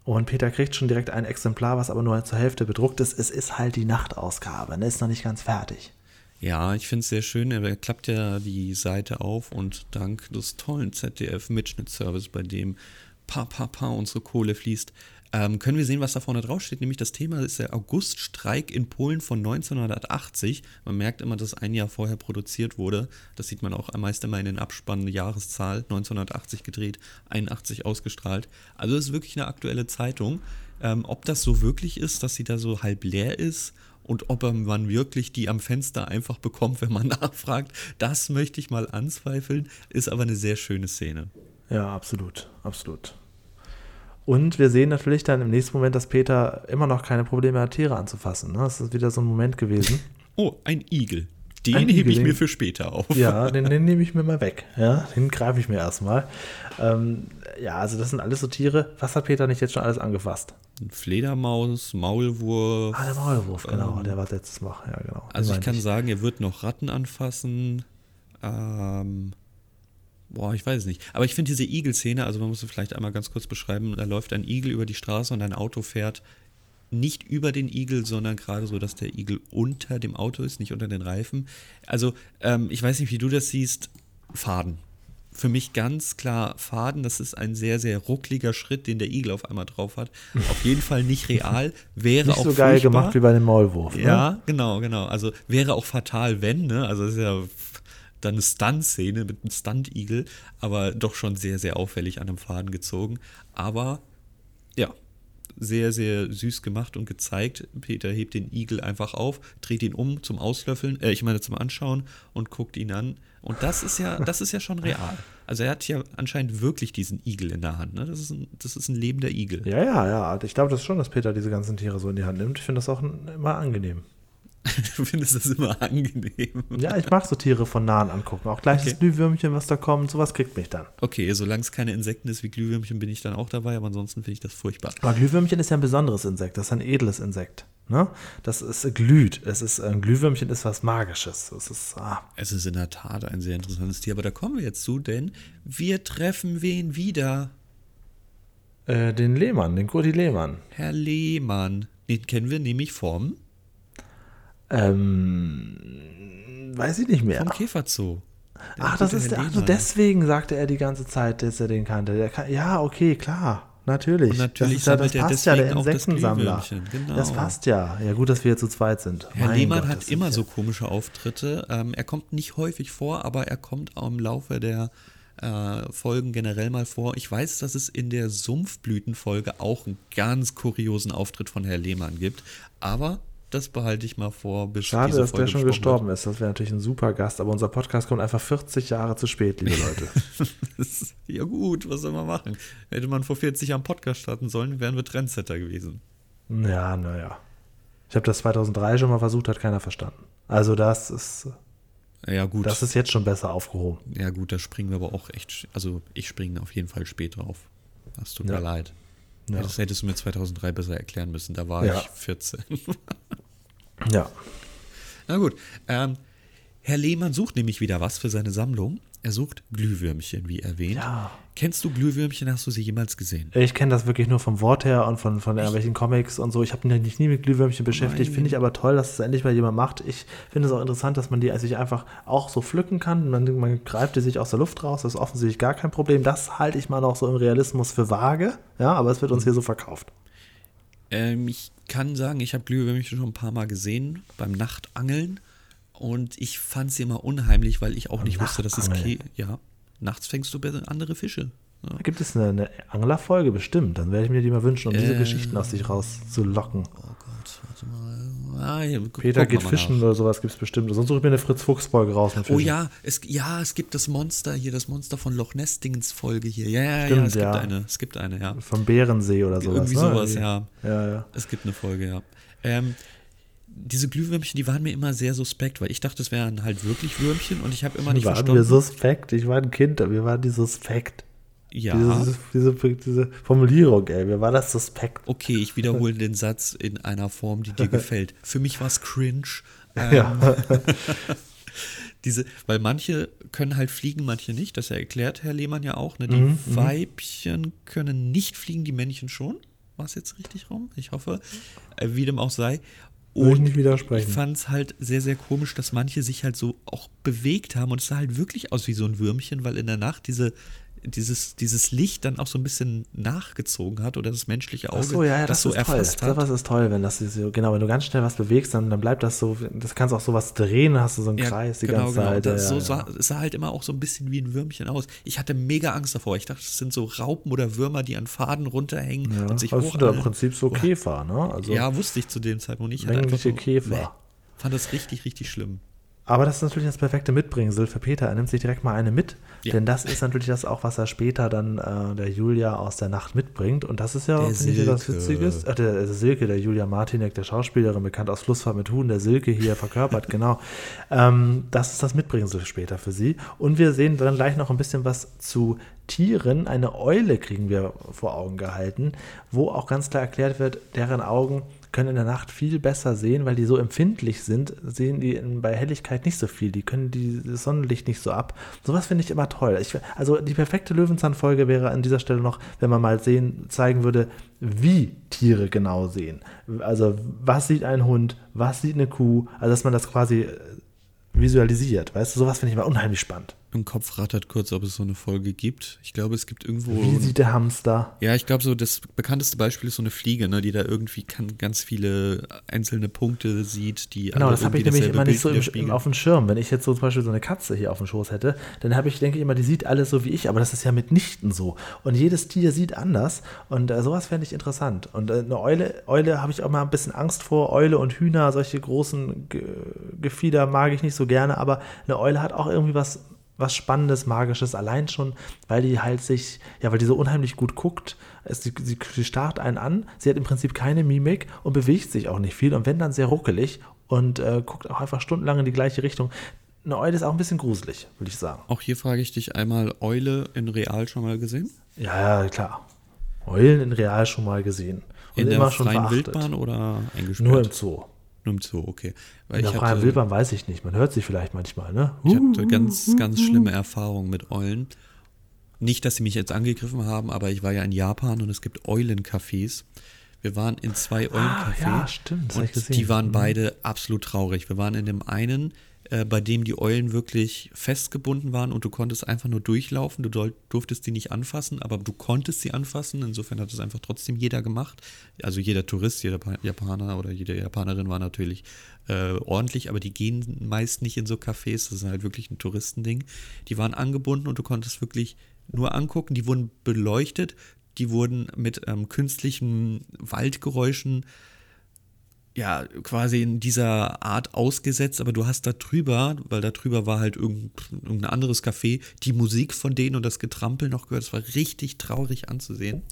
Und Peter kriegt schon direkt ein Exemplar, was aber nur zur Hälfte bedruckt ist. Es ist halt die Nachtausgabe, ne? ist noch nicht ganz fertig. Ja, ich finde es sehr schön. Er klappt ja die Seite auf und dank des tollen ZDF-Mitschnittservice, bei dem pa, pa, pa unsere Kohle fließt, ähm, können wir sehen, was da vorne draufsteht. Nämlich das Thema ist der Auguststreik in Polen von 1980. Man merkt immer, dass ein Jahr vorher produziert wurde. Das sieht man auch meist immer in den Abspannen. Jahreszahl 1980 gedreht, 81 ausgestrahlt. Also es ist wirklich eine aktuelle Zeitung. Ähm, ob das so wirklich ist, dass sie da so halb leer ist und ob man wirklich die am Fenster einfach bekommt, wenn man nachfragt, das möchte ich mal anzweifeln, ist aber eine sehr schöne Szene. Ja, absolut, absolut. Und wir sehen natürlich dann im nächsten Moment, dass Peter immer noch keine Probleme hat, Tiere anzufassen. Ne? Das ist wieder so ein Moment gewesen. Oh, ein Igel. Den Ein hebe Igel, ich mir für später auf. Ja, den, den nehme ich mir mal weg. Ja, den greife ich mir erstmal. Ähm, ja, also das sind alles so Tiere. Was hat Peter nicht jetzt schon alles angefasst? Ein Fledermaus, Maulwurf. Ah, der Maulwurf, genau. der war letztes Mal. Ja, genau. Also ich kann sagen, er wird noch Ratten anfassen. Ähm, boah, ich weiß es nicht. Aber ich finde diese Igel-Szene, also man muss es vielleicht einmal ganz kurz beschreiben, da läuft ein Igel über die Straße und ein Auto fährt nicht über den Igel, sondern gerade so, dass der Igel unter dem Auto ist, nicht unter den Reifen. Also ähm, ich weiß nicht, wie du das siehst. Faden. Für mich ganz klar Faden, das ist ein sehr, sehr ruckliger Schritt, den der Igel auf einmal drauf hat. Auf jeden Fall nicht real, wäre Nicht auch so geil furchtbar. gemacht wie bei dem Maulwurf. Ne? Ja, genau, genau. Also wäre auch fatal, wenn, ne? Also es ist ja dann eine Stunt-Szene mit einem Stunt-Igel, aber doch schon sehr, sehr auffällig an einem Faden gezogen. Aber ja, sehr, sehr süß gemacht und gezeigt. Peter hebt den Igel einfach auf, dreht ihn um zum Auslöffeln, äh, ich meine zum Anschauen und guckt ihn an. Und das ist ja, das ist ja schon real. Also er hat ja anscheinend wirklich diesen Igel in der Hand. Ne? Das, ist ein, das ist ein lebender Igel. Ja, ja, ja. Ich glaube das schon, dass Peter diese ganzen Tiere so in die Hand nimmt. Ich finde das auch immer angenehm. du findest das immer angenehm. Ja, ich mag so Tiere von nahen angucken. Auch gleich Okay. das Glühwürmchen, was da kommt, sowas kriegt mich dann. Okay, solange es keine Insekten ist wie Glühwürmchen, bin ich dann auch dabei, aber ansonsten finde ich das furchtbar. Aber Glühwürmchen ist ja ein besonderes Insekt. Das ist ein edles Insekt. Ne? Das ist glüht. Es ist, ein Glühwürmchen ist was Magisches. Es ist, ah, Es ist in der Tat ein sehr interessantes Tier, aber da kommen wir jetzt zu, denn wir treffen wen wieder? äh, den Lehmann, den Gurti Lehmann. Herr Lehmann. Den kennen wir nämlich vom, Ähm, weiß ich nicht mehr. vom Käferzoo. Der Ach, das ist Herr der, ach, so Lehmann. deswegen sagte er die ganze Zeit, dass er den kannte. Kann, ja, okay, klar. Natürlich. Und natürlich das, ist ja, das passt ja, der das Insektensammler. Glühwürmchen, genau. Das passt ja. Ja, gut, dass wir hier zu zweit sind. Herr Mein Lehmann Gott, hat das immer ja- so komische Auftritte. Ähm, er kommt nicht häufig vor, aber er kommt auch im Laufe der äh, Folgen generell mal vor. Ich weiß, dass es in der Sumpfblütenfolge auch einen ganz kuriosen Auftritt von Herrn Lehmann gibt, aber das behalte ich mal vor, bis Schade, dass der Folge schon besprochen gestorben ist. Das wäre natürlich ein super Gast, aber unser Podcast kommt einfach 40 Jahre zu spät, liebe Leute. wird. Ist- ja gut, was soll man machen? Hätte man vor 40 Jahren Podcast starten sollen, wären wir Trendsetter gewesen. ja, naja. Ich habe das 2003 schon mal versucht, hat keiner verstanden. Also das ist, Ja gut, das ist jetzt schon besser aufgehoben. ja gut, da springen wir aber auch echt, also ich springe auf jeden Fall später auf. Das tut Ja. mir leid. Ja. Das hättest du mir 2003 besser erklären müssen. Da war Ja. ich 14. Ja. Na gut. Ähm, Herr Lehmann sucht nämlich wieder was für seine Sammlung. Er sucht Glühwürmchen, wie erwähnt. Ja. Kennst du Glühwürmchen? Hast du sie jemals gesehen? Ich kenne das wirklich nur vom Wort her und von, von irgendwelchen Comics und so. Ich habe mich nie mit Glühwürmchen beschäftigt. Finde ich aber toll, dass es endlich mal jemand macht. Ich finde es auch interessant, dass man die sich einfach auch so pflücken kann. Man, man greift die sich aus der Luft raus. Das ist offensichtlich gar kein Problem. Das halte ich mal noch so im Realismus für vage. Ja, aber es wird uns hier so verkauft. Ähm, ich kann sagen, ich habe Glühwürmchen schon ein paar Mal gesehen beim Nachtangeln. Und ich fand sie immer unheimlich, weil ich auch nicht wusste, dass es. Kä Ja, nachts fängst du andere Fische. Ja. Gibt es eine, eine Anglerfolge? Bestimmt. Dann werde ich mir die mal wünschen, um diese Äh. Geschichten aus sich rauszulocken. Oh Gott. Ah, hier, Peter geht fischen nach. oder sowas gibt es bestimmt. Sonst suche ich mir eine Fritz-Fuchs-Folge raus mit Oh ja es, ja, es gibt das Monster hier, das Monster von Loch Ness Dingens Folge hier. Ja, ja, ja, Stimmt, es gibt ja. eine. Es gibt eine, ja. Vom Bärensee oder sowas. Irgendwie ne? sowas, ja. Ja, ja. Es gibt eine Folge, ja. Ähm, diese Glühwürmchen, die waren mir immer sehr suspekt, weil ich dachte, es wären halt wirklich Würmchen und ich habe immer nicht waren verstanden. wir suspekt? Ich war ein Kind, wir waren die suspekt. Ja, Diese, diese, diese Formulierung, ey, wir waren das suspekt. okay, ich wiederhole den Satz in einer Form, die dir gefällt. Für mich war es cringe. Ähm, Ja. diese, weil manche können halt fliegen, manche nicht. Das erklärt Herr Lehmann ja auch. Ne? Die Mhm, Weibchen können nicht fliegen, die Männchen schon. War es jetzt richtig rum? Ich hoffe. Äh, wie dem auch sei. Ich Und ich widersprechen. fand es halt sehr, sehr komisch, dass manche sich halt so auch bewegt haben und es sah halt wirklich aus wie so ein Würmchen, weil in der Nacht diese, dieses, dieses Licht dann auch so ein bisschen nachgezogen hat oder das menschliche Auge so, ja, ja, das, so ist toll. erfasst hat. Das ist toll, wenn das so, genau, wenn du ganz schnell was bewegst, dann, dann bleibt das so, das kannst auch sowas drehen, hast du so einen Kreis die ganze Zeit. Das, ja, so ja, sah, ja. es sah halt immer auch so ein bisschen wie ein Würmchen aus. Ich hatte mega Angst davor. Ich dachte, das sind so Raupen oder Würmer, die an Faden runterhängen Ja, und sich das sind ja im. Prinzip so Käfer, ne? Also, Ja, wusste ich zu dem Zeitpunkt nicht. Ich hatte einfach so- Käfer. Nee. Fand das richtig, richtig schlimm. Aber das ist natürlich das perfekte Mitbringsel für Peter. Er nimmt sich direkt mal eine mit. Ja. Denn das ist natürlich das auch, was er später dann äh, der Julia aus der Nacht mitbringt. Und das ist ja, finde ich, das Silke. Witzige. Äh, der, der Silke, der Julia Martinek, der Schauspielerin, bekannt aus Flussfahrt mit Huhn, der Silke hier verkörpert, genau. Ähm, das ist das Mitbringsel später für sie. Und wir sehen dann gleich noch ein bisschen was zu Tieren. Eine Eule kriegen wir vor Augen gehalten, wo auch ganz klar erklärt wird, deren Augen können in der Nacht viel besser sehen, weil die so empfindlich sind, sehen die bei Helligkeit nicht so viel. Die können die, das Sonnenlicht nicht so ab. Sowas finde ich immer toll. Ich, also die perfekte Löwenzahnfolge wäre an dieser Stelle noch, wenn man mal sehen, zeigen würde, wie Tiere genau sehen. Also was sieht ein Hund, was sieht eine Kuh, also dass man das quasi äh, visualisiert. Weißt du, sowas finde ich immer unheimlich spannend. Im Kopf rattert kurz, ob es so eine Folge gibt. Ich glaube, es gibt irgendwo. Wie sieht der Hamster? Ja, ich glaube, so das bekannteste Beispiel ist so eine Fliege, ne, die da irgendwie kann, ganz viele einzelne Punkte sieht, die Genau, das habe ich nämlich immer nicht so im, auf dem Schirm. Wenn ich jetzt so zum Beispiel so eine Katze hier auf dem Schoß hätte, dann habe ich, denke ich immer, die sieht alles so wie ich, aber das ist ja mitnichten so. Und jedes Tier sieht anders und äh, sowas fände ich interessant. Und äh, eine Eule, Eule habe ich auch mal ein bisschen Angst vor. Eule und Hühner, solche großen Ge Gefieder mag ich nicht so gerne, aber eine Eule hat auch irgendwie was was Spannendes, Magisches, allein schon, weil die halt sich, ja, weil die so unheimlich gut guckt. Es, sie, sie, sie starrt einen an, sie hat im Prinzip keine Mimik und bewegt sich auch nicht viel und wenn dann sehr ruckelig und äh, guckt auch einfach stundenlang in die gleiche Richtung. Eine Eule ist auch ein bisschen gruselig, würde ich sagen. Auch hier frage ich dich einmal, Eule in Real schon mal gesehen? Ja, ja, klar. Eulen in Real schon mal gesehen. Und In immer der schon freien verachtet. Wildbahn oder eingesperrt? Nur im Zoo. Nur im Zoo, okay. Weil ich hatte, Wildbahn weiß ich nicht. Man hört sie vielleicht manchmal, ne? ich hatte ganz, ganz schlimme Erfahrungen mit Eulen. Nicht, dass sie mich jetzt angegriffen haben, aber ich war ja in Japan und es gibt Eulencafés. Wir waren in zwei Eulencafés. Ah, ja, stimmt, das Und gesehen. die waren Mhm. beide absolut traurig. Wir waren in dem einen, äh, bei dem die Eulen wirklich festgebunden waren und du konntest einfach nur durchlaufen. Du durftest die nicht anfassen, aber du konntest sie anfassen. Insofern hat es einfach trotzdem jeder gemacht. Also jeder Tourist, jeder Pa- Japaner oder jede Japanerin war natürlich äh, ordentlich, aber die gehen meist nicht in so Cafés. Das ist halt wirklich ein Touristending. Die waren angebunden und du konntest wirklich nur angucken. Die wurden beleuchtet. Die wurden mit ähm, künstlichen Waldgeräuschen ja, quasi in dieser Art ausgesetzt, aber du hast da drüber, weil da drüber war halt irgendein, anderes Café, die Musik von denen und das Getrampel noch gehört. Es war richtig traurig anzusehen.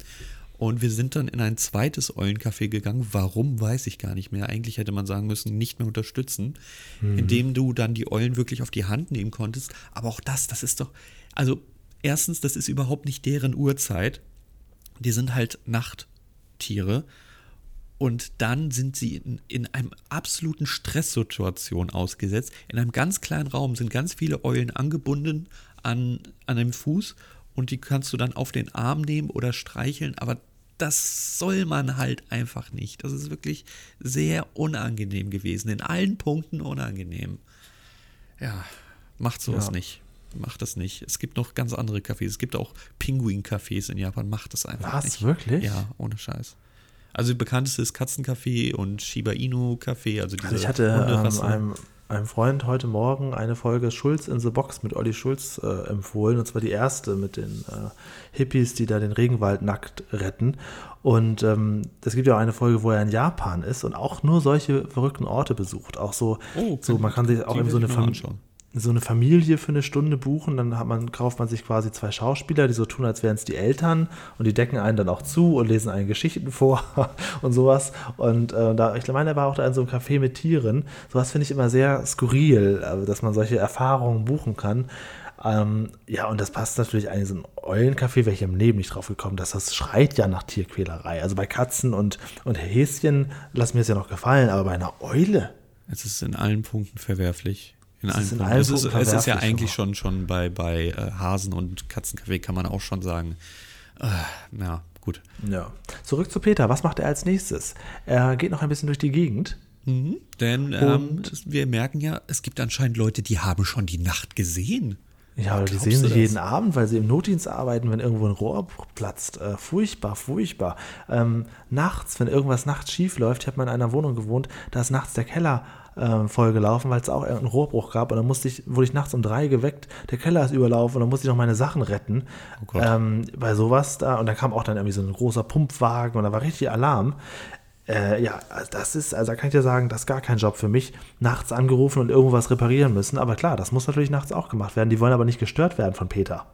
Und wir sind dann in ein zweites Eulencafé gegangen. Warum, weiß ich gar nicht mehr. Eigentlich hätte man sagen müssen, nicht mehr unterstützen, indem du dann die Eulen wirklich auf die Hand nehmen konntest. Aber auch das, das ist doch, also erstens, das ist überhaupt nicht deren Uhrzeit. Die sind halt Nachttiere. Und dann sind sie in, in einem absoluten Stresssituation ausgesetzt. In einem ganz kleinen Raum sind ganz viele Eulen angebunden an, an einem Fuß und die kannst du dann auf den Arm nehmen oder streicheln, aber das soll man halt einfach nicht. Das ist wirklich sehr unangenehm gewesen. In allen Punkten unangenehm. Ja, macht sowas Ja. nicht. Macht das nicht. Es gibt noch ganz andere Cafés. Es gibt auch Pinguin-Cafés in Japan. Macht das einfach Was, nicht. wirklich? Ja, ohne Scheiß. Also die bekannteste ist Katzencafé und Shiba Inu Café, also diese Also ich hatte ähm, einem, einem Freund heute Morgen eine Folge Schulz in the Box mit Olli Schulz äh, empfohlen. Und zwar die erste mit den äh, Hippies, die da den Regenwald nackt retten. Und ähm, es gibt ja auch eine Folge, wo er in Japan ist und auch nur solche verrückten Orte besucht. Auch so, Oh, so man kann sich auch in so eine, ich so eine Familie für eine Stunde buchen. Dann hat man, kauft man sich quasi zwei Schauspieler, die so tun, als wären es die Eltern. Und die decken einen dann auch zu und lesen einen Geschichten vor und sowas. Und äh, da, ich meine, er war auch da in so einem Café mit Tieren. Sowas finde ich immer sehr skurril, äh, dass man solche Erfahrungen buchen kann. Ähm, ja, und das passt natürlich so ein Eulencafé, wäre ich im Leben nicht drauf gekommen, dass das schreit ja nach Tierquälerei. Also bei Katzen und, und Häschen lass mir es ja noch gefallen, aber bei einer Eule. Es ist in allen Punkten verwerflich. In Es allen ist in allen es, ist, es ist ja eigentlich schon, schon bei, bei äh, Hasen und Katzencafé kann man auch schon sagen. Äh, na, gut. Ja. Zurück zu Peter. Was macht er als nächstes? Er geht noch ein bisschen durch die Gegend. Mhm. Denn ähm, wir merken ja, es gibt anscheinend Leute, die haben schon die Nacht gesehen. Ja, die sehen sich jeden Abend, weil sie im Notdienst arbeiten, wenn irgendwo ein Rohr platzt. Äh, furchtbar, furchtbar. Ähm, nachts, wenn irgendwas nachts schief läuft, ich habe mal in einer Wohnung gewohnt, da ist nachts der Keller ähm, vollgelaufen, weil es auch irgendeinen Rohrbruch gab. Und dann musste ich, wurde ich nachts um drei geweckt, der Keller ist überlaufen und dann musste ich noch meine Sachen retten. Oh ähm, bei sowas da. Und da kam auch dann irgendwie so ein großer Pumpwagen und da war richtig Alarm. Äh, ja, also das ist, also da kann ich dir sagen, das ist gar kein Job für mich. Nachts angerufen und irgendwas reparieren müssen. Aber klar, das muss natürlich nachts auch gemacht werden. Die wollen aber nicht gestört werden von Peter.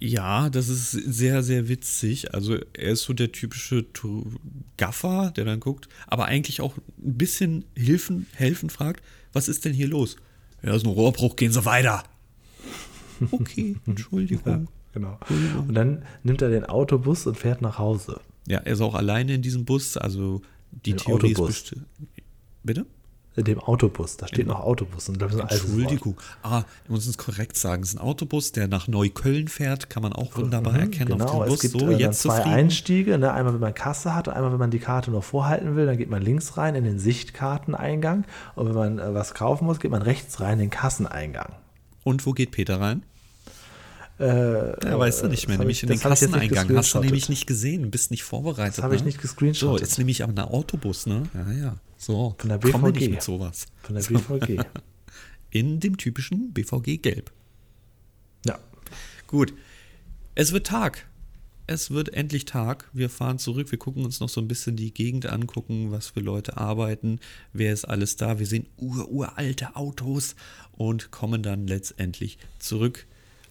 Ja, das ist sehr, sehr witzig. Also er ist so der typische Tu- Gaffer, der dann guckt, aber eigentlich auch ein bisschen Hilfen, helfen fragt, was ist denn hier los? Ja, ist ein Rohrbruch, gehen Sie weiter. Okay, Entschuldigung. Genau. Und dann nimmt er den Autobus und fährt nach Hause. Ja, er ist auch alleine in diesem Bus, also die Theorie Autobus. ist bestimmt. Bitte? Dem Autobus, da steht noch Autobus. Und Wort. Entschuldigung. Ah, ich muss es korrekt sagen. Es ist ein Autobus, der nach Neukölln fährt, kann man auch wunderbar Mhm, erkennen genau, auf dem Bus. es gibt so, äh, jetzt zwei zufrieden. Einstiege. Ne? Einmal, wenn man Kasse hat und einmal, wenn man die Karte nur vorhalten will, dann geht man links rein in den Sichtkarteneingang. Und wenn man äh, was kaufen muss, geht man rechts rein in den Kasseneingang. Und wo geht Peter rein? Äh, Ja, weißt du nicht mehr, nämlich ich- in den Kasseneingang. Hast du nämlich nicht gesehen, bist nicht vorbereitet. Das habe ich ne? nicht So, gescreenshottet. jetzt nehme ich aber einen Autobus, ne? Ja, ja. So, Von der komme BVG. nicht mit sowas. Von der So. BVG. In dem typischen BVG Gelb. ja. Gut. Es wird Tag. Es wird endlich Tag. Wir fahren zurück. Wir gucken uns noch so ein bisschen die Gegend angucken, was für Leute arbeiten, wer ist alles da. Wir sehen ur uralte Autos und kommen dann letztendlich zurück.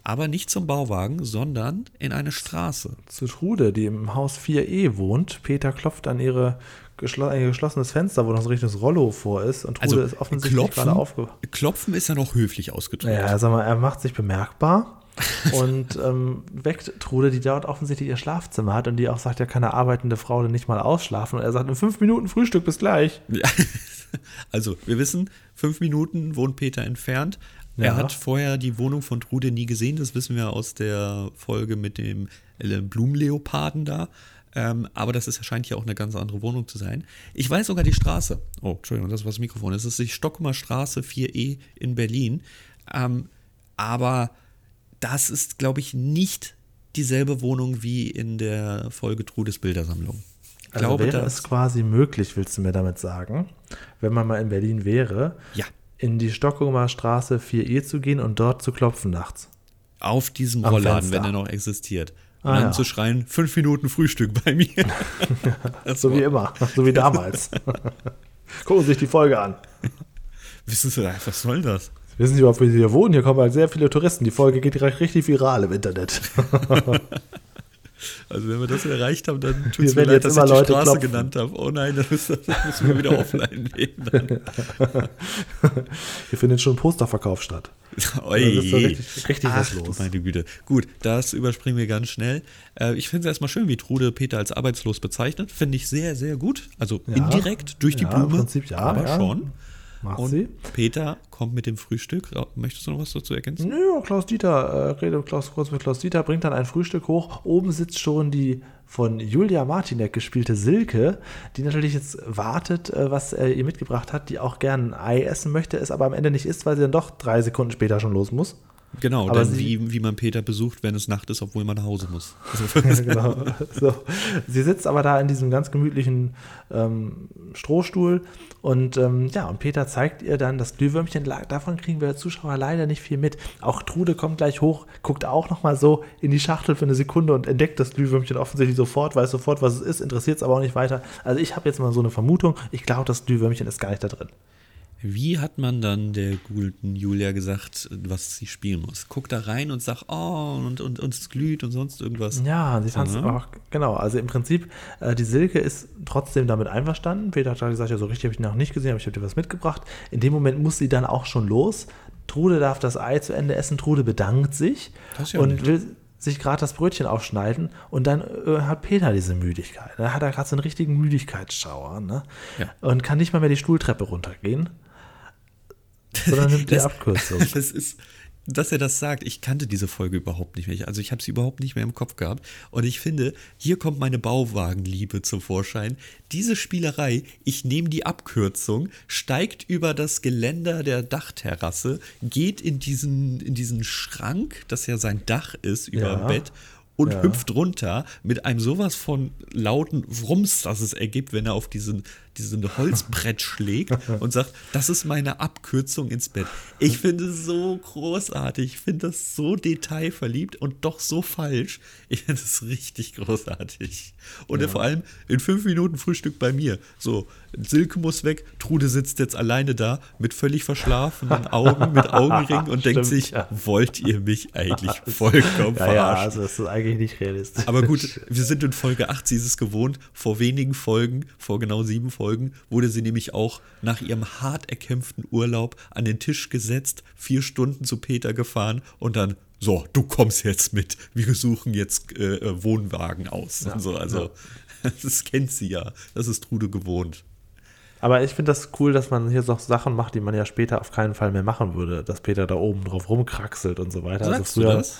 Aber nicht zum Bauwagen, sondern in eine Straße. Zu Trude, die im Haus 4e wohnt. Peter klopft an ihre geschlo ein geschlossenes Fenster, wo noch so ein richtiges Rollo vor ist. Und Trude Also ist offensichtlich klopfen, gerade aufge... klopfen ist ja noch höflich ausgedrückt. Naja, sag mal, er macht sich bemerkbar und ähm, weckt Trude, die dort offensichtlich ihr Schlafzimmer hat und die auch sagt, ja, kann eine arbeitende Frau denn nicht mal ausschlafen. Und er sagt, in fünf Minuten Frühstück, bis gleich. Ja. Also, wir wissen, fünf Minuten wohnt Peter entfernt. Er Ja. hat vorher die Wohnung von Trude nie gesehen, das wissen wir aus der Folge mit dem äh, Blumenleoparden da. Ähm, aber das ist, scheint ja auch eine ganz andere Wohnung zu sein. Ich weiß sogar die Straße. Oh, Entschuldigung, das war das Mikrofon. Es ist die Stockholmer Straße 4E in Berlin. Ähm, aber das ist, glaube ich, nicht dieselbe Wohnung wie in der Folge Trudes Bildersammlung. Ich Also glaube, wäre das, es quasi möglich, willst du mir damit sagen, wenn man mal in Berlin wäre, ja, in die Stockholmer Straße 4e zu gehen und dort zu klopfen nachts. auf diesem Am Rollladen, Fenster. wenn er noch existiert. Und Ah, dann ja. zu schreien, fünf Minuten Frühstück bei mir. So wie war- immer, so wie damals. Gucken Sie sich die Folge an. Wissen Sie, was soll das? Wissen Sie überhaupt, wie Sie hier wohnen? Hier kommen halt sehr viele Touristen. Die Folge geht direkt richtig viral im Internet. Also wenn wir das erreicht haben, dann tut es mir leid, jetzt dass ich die Leute Straße klopfen. genannt habe. Oh nein, das, ist, das müssen wir wieder offline nehmen. Hier findet schon ein Posterverkauf statt. Oi. Da ist so richtig- richtig was Ach, du los. Meine Güte. Gut, das überspringen wir ganz schnell. Äh, ich finde es erstmal schön, wie Trude Peter als arbeitslos bezeichnet. Finde ich sehr, sehr gut. Also Ja. indirekt durch die Ja, Blume. im Prinzip ja, aber schon. Macht Und sie? Peter kommt mit dem Frühstück. Möchtest du noch was dazu ergänzen? Nö, Klaus Dieter, äh, rede Klaus, kurz mit Klaus Dieter, bringt dann ein Frühstück hoch. Oben sitzt schon die von Julia Martinek gespielte Silke, die natürlich jetzt wartet, äh, was er ihr mitgebracht hat, die auch gern ein Ei essen möchte, es aber am Ende nicht isst, weil sie dann doch drei Sekunden später schon los muss. Genau, Aber sie- wie, wie man Peter besucht, wenn es Nacht ist, obwohl man nach Hause muss. Genau. so. Sie sitzt aber da in diesem ganz gemütlichen ähm, Strohstuhl und ähm, ja, und Peter zeigt ihr dann das Glühwürmchen. Davon kriegen wir Zuschauer leider nicht viel mit. Auch Trude kommt gleich hoch, guckt auch nochmal so in die Schachtel für eine Sekunde und entdeckt das Glühwürmchen offensichtlich sofort, weiß sofort, was es ist, interessiert es aber auch nicht weiter. Also ich habe jetzt mal so eine Vermutung, ich glaube, das Glühwürmchen ist gar nicht da drin. Wie hat man dann der guten Julia gesagt, was sie spielen muss? Guckt da rein und sagt, oh, und, und, und es glüht und sonst irgendwas. Ja, sie tanzt Mhm. auch, genau. Also im Prinzip, äh, die Silke ist trotzdem damit einverstanden. Peter hat gesagt, ja, so richtig habe ich ihn noch nicht gesehen, aber ich habe dir was mitgebracht. In dem Moment muss sie dann auch schon los. Trude darf das Ei zu Ende essen. Trude bedankt sich ja und nett. will sich gerade das Brötchen aufschneiden und dann äh, hat Peter diese Müdigkeit. Da hat er gerade so einen richtigen Müdigkeitsschauer ne? Ja. und kann nicht mal mehr die Stuhltreppe runtergehen, sondern nimmt die Das- Abkürzung. Das ist, dass er das sagt, ich kannte diese Folge überhaupt nicht mehr. Also ich habe sie überhaupt nicht mehr im Kopf gehabt. Und ich finde, hier kommt meine Bauwagenliebe zum Vorschein. Diese Spielerei, ich nehme die Abkürzung, steigt über das Geländer der Dachterrasse, geht in diesen, in diesen Schrank, das ja sein Dach ist, über Ja. dem Bett und Ja. hüpft runter mit einem sowas von lauten Wrums, das es ergibt, wenn er auf diesen, diesen Holzbrett schlägt und sagt, das ist meine Abkürzung ins Bett. Ich finde es so großartig, ich finde das so detailverliebt und doch so falsch. Ich finde es richtig großartig. Und vor allem in fünf Minuten Frühstück bei mir. So, Silke muss weg, Trude sitzt jetzt alleine da mit völlig verschlafenen Augen, mit Augenringen und denkt Stimmt, sich, ja. wollt ihr mich eigentlich vollkommen Ja, ja, verarschen? also das ist eigentlich nicht realistisch. Aber gut, wir sind in Folge 8, sie ist es gewohnt. Vor wenigen Folgen, vor genau sieben Folgen, wurde sie nämlich auch nach ihrem hart erkämpften Urlaub an den Tisch gesetzt, vier Stunden zu Peter gefahren und dann, so, du kommst jetzt mit. Wir suchen jetzt äh, äh, Wohnwagen aus. und so. Also, das kennt sie ja. Das ist Trude gewohnt. Aber ich finde das cool, dass man hier so Sachen macht, die man ja später auf keinen Fall mehr machen würde. Dass Peter da oben drauf rumkraxelt und so weiter. Sagst du früher das?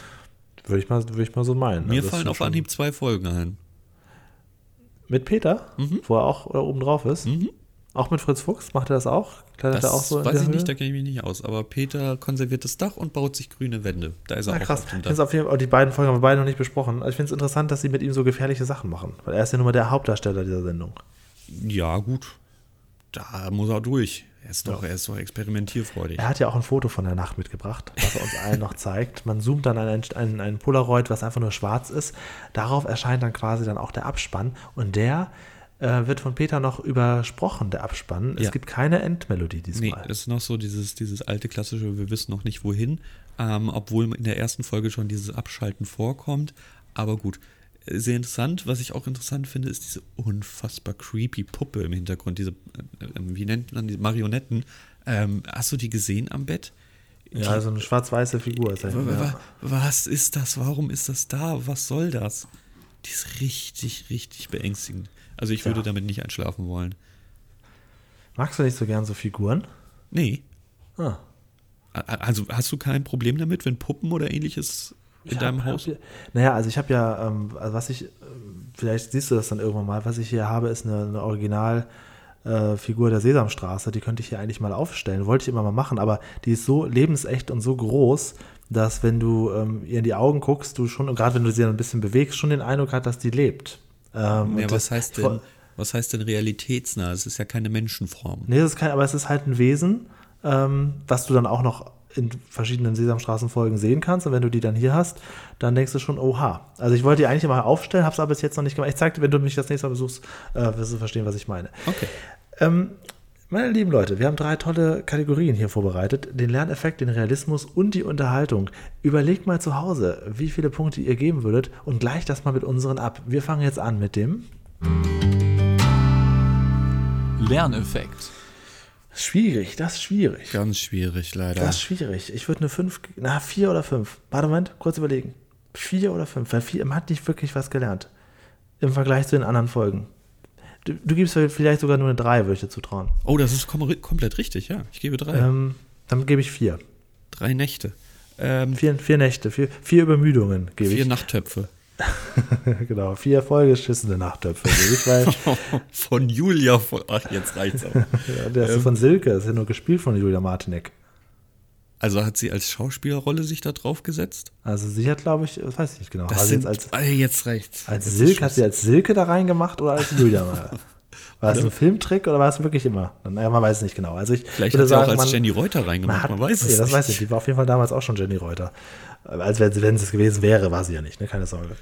Würde ich, mal, würde ich mal so meinen. Mir Also fallen auf Anhieb zwei Folgen ein. Mit Peter, Mhm. wo er auch äh, oben drauf ist. Auch mit Fritz Fuchs? Macht er das auch? Klettert Das er auch so weiß ich Höhe? nicht, da kenne ich mich nicht aus. Aber Peter konserviert das Dach und baut sich grüne Wände. Da ist er Ja, auch krass. auf dem Dach. auf jeden Fall, die beiden Folgen haben wir beide noch nicht besprochen. Also ich finde es interessant, dass sie mit ihm so gefährliche Sachen machen. Weil er ist ja nun mal der Hauptdarsteller dieser Sendung. Ja, gut. Da muss er durch. Er ist doch, er ist doch experimentierfreudig. Er hat ja auch ein Foto von der Nacht mitgebracht, was er uns allen noch zeigt. Man zoomt dann an ein, ein, ein Polaroid, was einfach nur schwarz ist. Darauf erscheint dann quasi dann auch der Abspann. Und der äh, wird von Peter noch übersprochen, der Abspann. Es Ja. gibt keine Endmelodie Nee, diesmal. das ist noch so dieses, dieses alte klassische, wir wissen noch nicht wohin, ähm, obwohl in der ersten Folge schon dieses Abschalten vorkommt. Aber gut, sehr interessant. Was ich auch interessant finde, ist diese unfassbar creepy Puppe im Hintergrund, diese, äh, äh, wie nennt man die, Marionetten. Ähm, hast du die gesehen am Bett? ja, so eine schwarz-weiße Figur ist wa- Ja. wa- Was ist das? Warum ist das da? Was soll das? Die ist richtig, richtig beängstigend. Also ich würde Ja. damit nicht einschlafen wollen. Magst du nicht so gern so Figuren? Nee. Ah. Also hast du kein Problem damit, wenn Puppen oder ähnliches in Ich deinem hab- Haus? Naja, also ich habe ja, ähm, also was ich, ähm, vielleicht siehst du das dann irgendwann mal, was ich hier habe, ist eine, eine Original- äh, Figur der Sesamstraße, die könnte ich hier eigentlich mal aufstellen. Wollte ich immer mal machen, aber die ist so lebensecht und so groß, dass wenn du ähm, ihr in die Augen guckst, du schon, und gerade wenn du sie dann ein bisschen bewegst, schon den Eindruck hast, dass die lebt. Ähm, Ja, was das- heißt denn, was heißt denn realitätsnah? Es ist ja keine Menschenform. Nee, das ist kein, aber es ist halt ein Wesen, ähm, was du dann auch noch in verschiedenen Sesamstraßenfolgen sehen kannst. Und wenn du die dann hier hast, dann denkst du schon, oha. Also ich wollte die eigentlich mal aufstellen, habe es aber bis jetzt noch nicht gemacht. Ich zeig dir, wenn du mich das nächste Mal besuchst, äh, wirst du verstehen, was ich meine. Okay. Ähm, meine lieben Leute, wir haben drei tolle Kategorien hier vorbereitet. Den Lerneffekt, den Realismus und die Unterhaltung. Überlegt mal zu Hause, wie viele Punkte ihr geben würdet und gleicht das mal mit unseren ab. Wir fangen jetzt an mit dem Lerneffekt. Schwierig, das ist schwierig. Ganz schwierig, leider. Das ist schwierig. Ich würde eine 5, na, 4 oder 5. Warte, Moment, kurz überlegen. 4 oder 5, weil vier, man hat nicht wirklich was gelernt. Im Vergleich zu den anderen Folgen. Du, du gibst vielleicht sogar nur eine 3, würde ich dir zutrauen. oh, das ist kom komplett richtig, ja. Ich gebe drei. Ähm, dann gebe ich 4. Drei Nächte. Ähm, Vier, vier Nächte, vier, vier Übermüdungen gebe vier ich. Nachttöpfe. genau, vier vollgeschissene ich, weil Von Julia. Von, ach, jetzt reicht's auch. der ist von Silke, ist ja nur gespielt von Julia Martinek. Also hat sie als Schauspielerrolle sich da drauf gesetzt? Also sie hat, glaube ich, das weiß ich nicht genau. Das sind, jetzt als, Ah, jetzt reicht's. als Jetzt Silke, hat sie als Silke da reingemacht oder als Julia mal? War es ein Filmtrick oder war es wirklich immer? Naja, man weiß es nicht genau. Also ich Vielleicht hat sie auch sagen, als man, Jenny Reuter man reingemacht, hat, man weiß es ja, das nicht. weiß ich. Die war auf jeden Fall damals auch schon Jenny Reuter. Als wenn, es gewesen wäre, war sie ja nicht, ne? keine Sorge.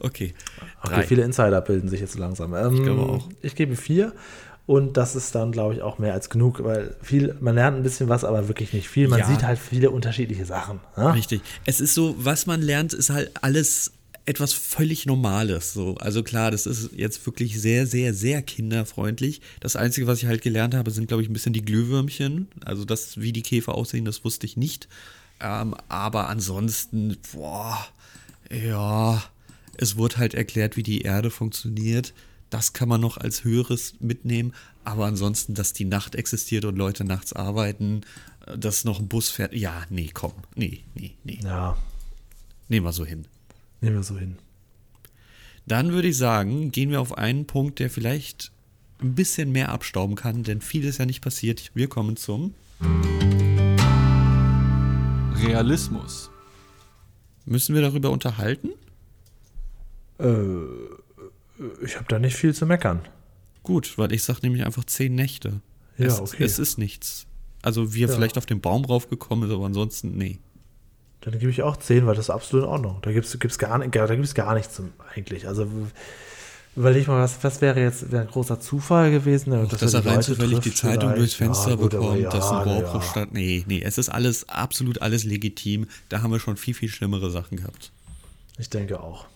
Okay. Okay, Drei. viele Insider bilden sich jetzt langsam. Ähm, ich glaube auch. Ich gebe vier und das ist dann, glaube ich, auch mehr als genug, weil viel, man lernt ein bisschen was, aber wirklich nicht viel. Man Ja. sieht halt viele unterschiedliche Sachen. Ja? Richtig. Es ist so, was man lernt, ist halt alles etwas völlig Normales. So. Also klar, das ist jetzt wirklich sehr, sehr, sehr kinderfreundlich. Das Einzige, was ich halt gelernt habe, sind, glaube ich, ein bisschen die Glühwürmchen. Also das, wie die Käfer aussehen, das wusste ich nicht. Ähm, aber ansonsten, boah, ja, es wurde halt erklärt, wie die Erde funktioniert. Das kann man noch als Höheres mitnehmen. Aber ansonsten, dass die Nacht existiert und Leute nachts arbeiten, äh, dass noch ein Bus fährt. Ja, nee, komm. Nee, nee, nee. ja, Nehmen wir so hin. nehmen wir so hin. Dann würde ich sagen, gehen wir auf einen Punkt, der vielleicht ein bisschen mehr abstauben kann, denn viel ist ja nicht passiert. Wir kommen zum. Realismus. Müssen wir darüber unterhalten? Äh, ich habe da nicht viel zu meckern. Gut, weil ich sage nämlich einfach zehn Nächte. Ja, es, okay. es ist nichts. Also wir Ja. vielleicht auf den Baum raufgekommen ist, aber ansonsten, nee. Dann gebe ich auch 10, weil das ist absolut in Ordnung. Da gibt es gibt's gar, da gibt's gar nichts zum, eigentlich. Also überleg mal, was, was wäre jetzt wäre ein großer Zufall gewesen? Auch dass er die rein zufällig die Zeitung durchs. Fenster Ja, gut, bekommt, ja, dass ein na Rohrbruch ja. statt. Nee, nee, es ist alles, absolut alles legitim. Da haben wir schon viel, viel schlimmere Sachen gehabt. Ich denke auch.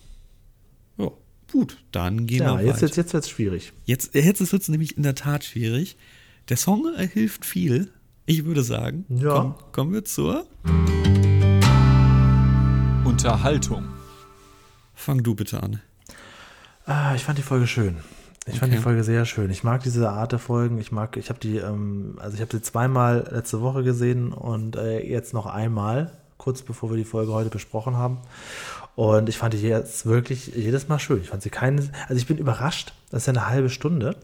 Ja, gut, dann gehen Ja, wir jetzt, weiter. jetzt, jetzt wird es schwierig. Jetzt, jetzt wird es nämlich in der Tat schwierig. Der Song äh, hilft viel. Ich würde sagen, Ja. komm, kommen wir zur. Unterhaltung. Fang du bitte an. Ah, ich fand die Folge schön. Ich fand Okay. die Folge sehr schön. Ich mag diese Art der Folgen. Ich mag, ich habe die, ähm, also ich habe sie zweimal letzte Woche gesehen und äh, jetzt noch einmal, kurz bevor wir die Folge heute besprochen haben. Und ich fand die jetzt wirklich jedes Mal schön. Ich fand sie keine, also ich bin überrascht. Das ist ja eine halbe Stunde.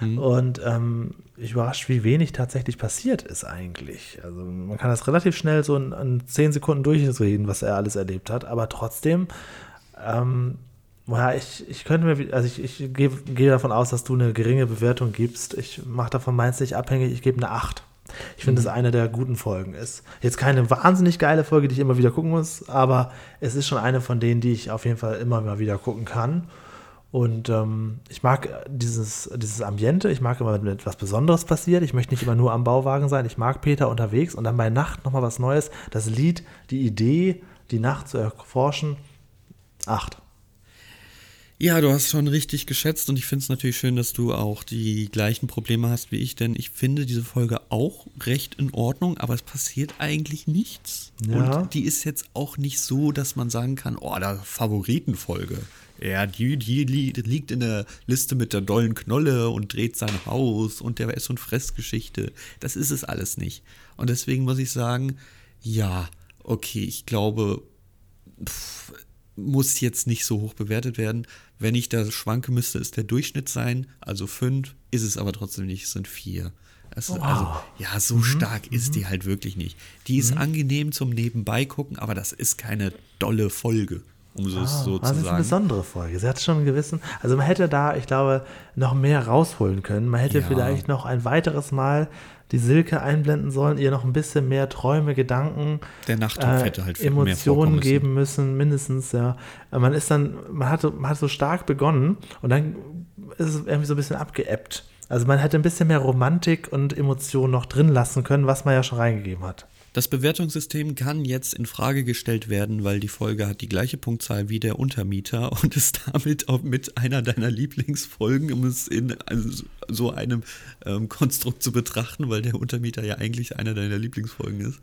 Und ähm, ich überrascht, wie wenig tatsächlich passiert ist eigentlich. Also man kann das relativ schnell so in, in zehn Sekunden durchreden, was er alles erlebt hat, aber trotzdem, ähm, ja, ich, ich könnte mir, also ich, ich gehe, gehe davon aus, dass du eine geringe Bewertung gibst. Ich mache davon meins nicht abhängig, ich gebe eine 8. Ich finde, mhm. dass eine der guten Folgen ist. Jetzt keine wahnsinnig geile Folge, die ich immer wieder gucken muss, aber es ist schon eine von denen, die ich auf jeden Fall immer mal wieder gucken kann. Und ähm, ich mag dieses, dieses Ambiente, ich mag immer, wenn etwas Besonderes passiert. Ich möchte nicht immer nur am Bauwagen sein. Ich mag Peter unterwegs und dann bei Nacht nochmal was Neues. Das Lied, die Idee, die Nacht zu erforschen. Acht. Ja, du hast schon richtig geschätzt und ich finde es natürlich schön, dass du auch die gleichen Probleme hast wie ich, denn ich finde diese Folge auch recht in Ordnung, aber es passiert eigentlich nichts. Ja. Und die ist jetzt auch nicht so, dass man sagen kann, oh, da Favoritenfolge. Ja, die, die liegt in der Liste mit der dollen Knolle und dreht sein Haus und der Ess- und Fressgeschichte. Das ist es alles nicht. Und deswegen muss ich sagen, ja, okay, ich glaube, pff, muss jetzt nicht so hoch bewertet werden. Wenn ich da schwanke, müsste es der Durchschnitt sein. Also fünf, ist es aber trotzdem nicht, es sind vier. Das, wow. Also, ja, so mhm. stark ist mhm. die halt wirklich nicht. Die ist mhm. angenehm zum Nebenbei gucken, aber das ist keine dolle Folge um es ah, so zu sagen. Das ist eine besondere Folge. Sie hat schon einen gewissen, also man hätte da, ich glaube, noch mehr rausholen können. Man hätte ja. vielleicht noch ein weiteres Mal die Silke einblenden sollen, ihr noch ein bisschen mehr Träume, Gedanken, der äh, hätte halt Emotionen geben müssen, mindestens, ja. Man ist dann, man hat, man hat so stark begonnen und dann ist es irgendwie so ein bisschen abgeebbt. Also man hätte ein bisschen mehr Romantik und Emotionen noch drin lassen können, was man ja schon reingegeben hat. Das Bewertungssystem kann jetzt in Frage gestellt werden, weil die Folge hat die gleiche Punktzahl wie der Untermieter und ist damit auch mit einer deiner Lieblingsfolgen, um es in so einem ähm, Konstrukt zu betrachten, weil der Untermieter ja eigentlich einer deiner Lieblingsfolgen ist.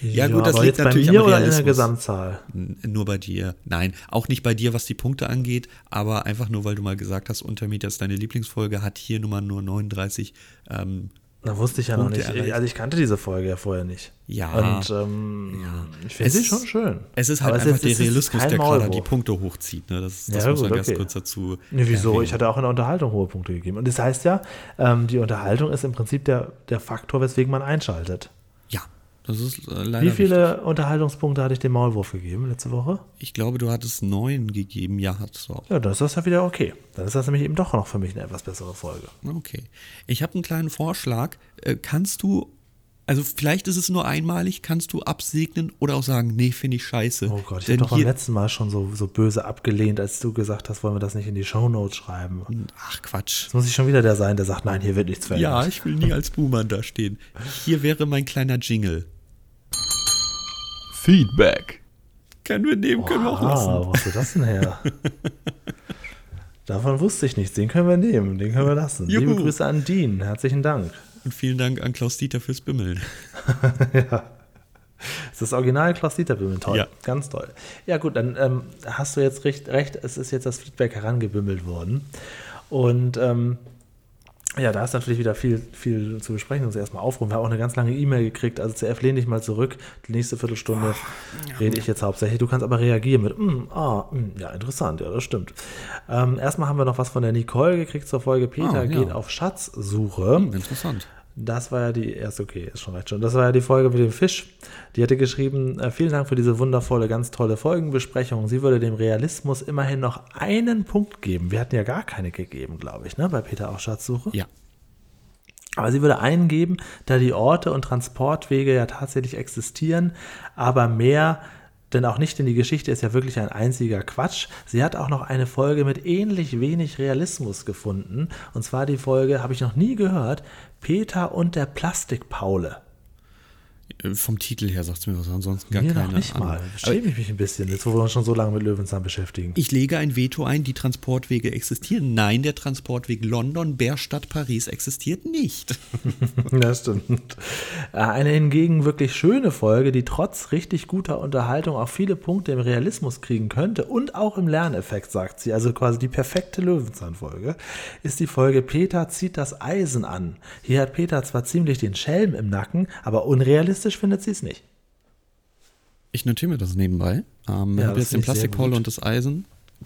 Ja, ja gut, das liegt natürlich bei mir am oder in der Gesamtzahl? Nur bei dir. Nein, auch nicht bei dir, was die Punkte angeht, aber einfach nur, weil du mal gesagt hast, Untermieter ist deine Lieblingsfolge, hat hier Nummer nur 39 ähm, da wusste ich ja Punkte noch nicht. Erreicht. Also ich kannte diese Folge ja vorher nicht. Ja. Und ähm, ja. ich finde sie schon schön. Es ist halt Aber einfach der Realismus, der gerade die Punkte hochzieht. Ne? Das, das ja, muss man ganz kurz dazu. Nee, wieso? Erwähnen. Ich hatte auch in der Unterhaltung hohe Punkte gegeben. Und das heißt ja, ähm, die Unterhaltung ist im Prinzip der, der Faktor, weswegen man einschaltet. Das ist äh, leider Wie viele richtig. Unterhaltungspunkte hatte ich dem Maulwurf gegeben letzte Woche? Ich glaube, du hattest neun gegeben. Ja, hat es auch. Ja, dann ist das ja wieder okay. Dann ist das nämlich eben doch noch für mich eine etwas bessere Folge. Okay. Ich habe einen kleinen Vorschlag. Äh, kannst du, also vielleicht ist es nur einmalig, kannst du absegnen oder auch sagen, nee, finde ich scheiße. Oh Gott, ich habe doch beim letzten Mal schon so, so böse abgelehnt, als du gesagt hast, wollen wir das nicht in die Shownotes schreiben. Ach Quatsch. Jetzt muss ich schon wieder der sein, der sagt, nein, hier wird nichts verändert. Ja, ich will nie als Buhmann da stehen. Hier wäre mein kleiner Jingle. Feedback. Können wir nehmen, können wir auch lassen. Wo hast du das denn her? Davon wusste ich nichts. Den können wir nehmen, den können wir lassen. Juhu. Liebe Grüße an Dean. Herzlichen Dank. Und vielen Dank an Klaus Dieter fürs Bimmeln. ja. Das ist das Original Klaus Dieter Bimmeln. Toll. Ja. Ganz toll. Ja, gut, dann ähm, hast du jetzt recht, recht. Es ist jetzt das Feedback herangebimmelt worden. Und ähm, ja, da ist natürlich wieder viel, viel zu besprechen. Uns erstmal aufrufen. Wir haben auch eine ganz lange E-Mail gekriegt. Also CF, lehn dich mal zurück. Die nächste Viertelstunde Ach, rede ich jetzt hauptsächlich. Du kannst aber reagieren mit, mm, ah, mm, ja, interessant, ja, das stimmt. Ähm, erstmal haben wir noch was von der Nicole gekriegt zur Folge. Peter ah, ja. geht auf Schatzsuche. Hm, interessant. Das war ja die erste, okay, ist schon recht schon. Das war ja die Folge mit dem Fisch. Die hatte geschrieben: äh, Vielen Dank für diese wundervolle, ganz tolle Folgenbesprechung. Sie würde dem Realismus immerhin noch einen Punkt geben. Wir hatten ja gar keine gegeben, glaube ich, ne, bei Peter auch Schatzsuche. Ja. Aber sie würde einen geben, da die Orte und Transportwege ja tatsächlich existieren, aber mehr denn auch nicht, denn die Geschichte ist ja wirklich ein einziger Quatsch. Sie hat auch noch eine Folge mit ähnlich wenig Realismus gefunden. Und zwar die Folge, habe ich noch nie gehört, Peter und der Plastikpaule. Äh, vom Titel her sagt es mir was, ansonsten gar mir keine. Nicht Ahnung. mal. Schäme ich mich ein bisschen, jetzt wo wir uns schon so lange mit Löwenzahn beschäftigen. Ich lege ein Veto ein, die Transportwege existieren. Nein, der Transportweg London, Bärstadt, Paris existiert nicht. das stimmt. Äh, eine hingegen wirklich schöne Folge, die trotz richtig guter Unterhaltung auch viele Punkte im Realismus kriegen könnte und auch im Lerneffekt, sagt sie. Also quasi die perfekte Löwenzahn-Folge, ist die Folge Peter zieht das Eisen an. Hier hat Peter zwar ziemlich den Schelm im Nacken, aber unrealistisch realistisch findet sie es nicht. Ich notiere mir das nebenbei. Ähm, ja, habe jetzt den Plastikpole und das Eisen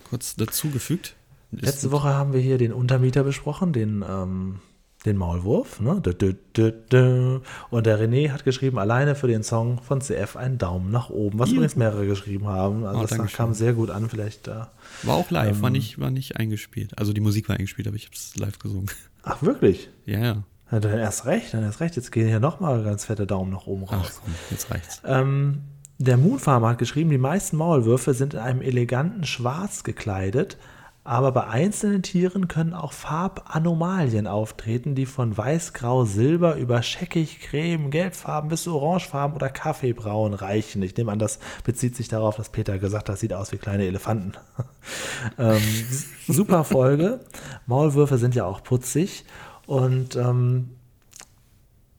kurz dazugefügt. Letzte Woche haben wir hier den Untermieter besprochen, den, ähm, den Maulwurf. Ne? Und der René hat geschrieben, alleine für den Song von CF einen Daumen nach oben, was übrigens mehrere geschrieben haben. Also Oh, das kam sehr gut an, vielleicht da. War auch live, war, Ähm. nicht, war nicht eingespielt. Also die Musik war eingespielt, aber ich habe es live gesungen. Ach, wirklich? Ja, ja. Ja, dann erst recht, dann erst recht. Jetzt gehen hier nochmal ganz fette Daumen nach oben Ach raus. komm, jetzt reicht's. Ähm, der Moonfarmer hat geschrieben, die meisten Maulwürfe sind in einem eleganten Schwarz gekleidet, aber bei einzelnen Tieren können auch Farbanomalien auftreten, die von weiß, grau, silber über scheckig, creme, gelbfarben bis zu orangefarben oder kaffeebraun reichen. Ich nehme an, das bezieht sich darauf, dass Peter gesagt hat, sieht aus wie kleine Elefanten. ähm, super Folge. Maulwürfe sind ja auch putzig und ähm,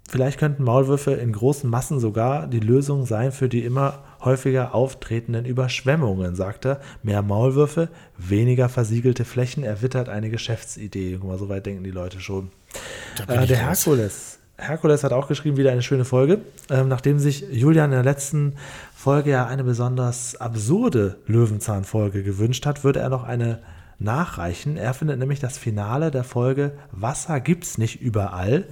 Vielleicht könnten Maulwürfe in großen Massen sogar die Lösung sein für die immer häufiger auftretenden Überschwemmungen, sagt er. Mehr Maulwürfe, weniger versiegelte Flächen erwittert eine Geschäftsidee. Guck mal, so weit denken die Leute schon. Äh, der. Herkules. Herkules hat auch geschrieben, wieder eine schöne Folge. Ähm, nachdem sich Julian in der letzten Folge ja eine besonders absurde Löwenzahnfolge gewünscht hat, würde er noch eine nachreichen. Er findet nämlich das Finale der Folge Wasser gibt's nicht überall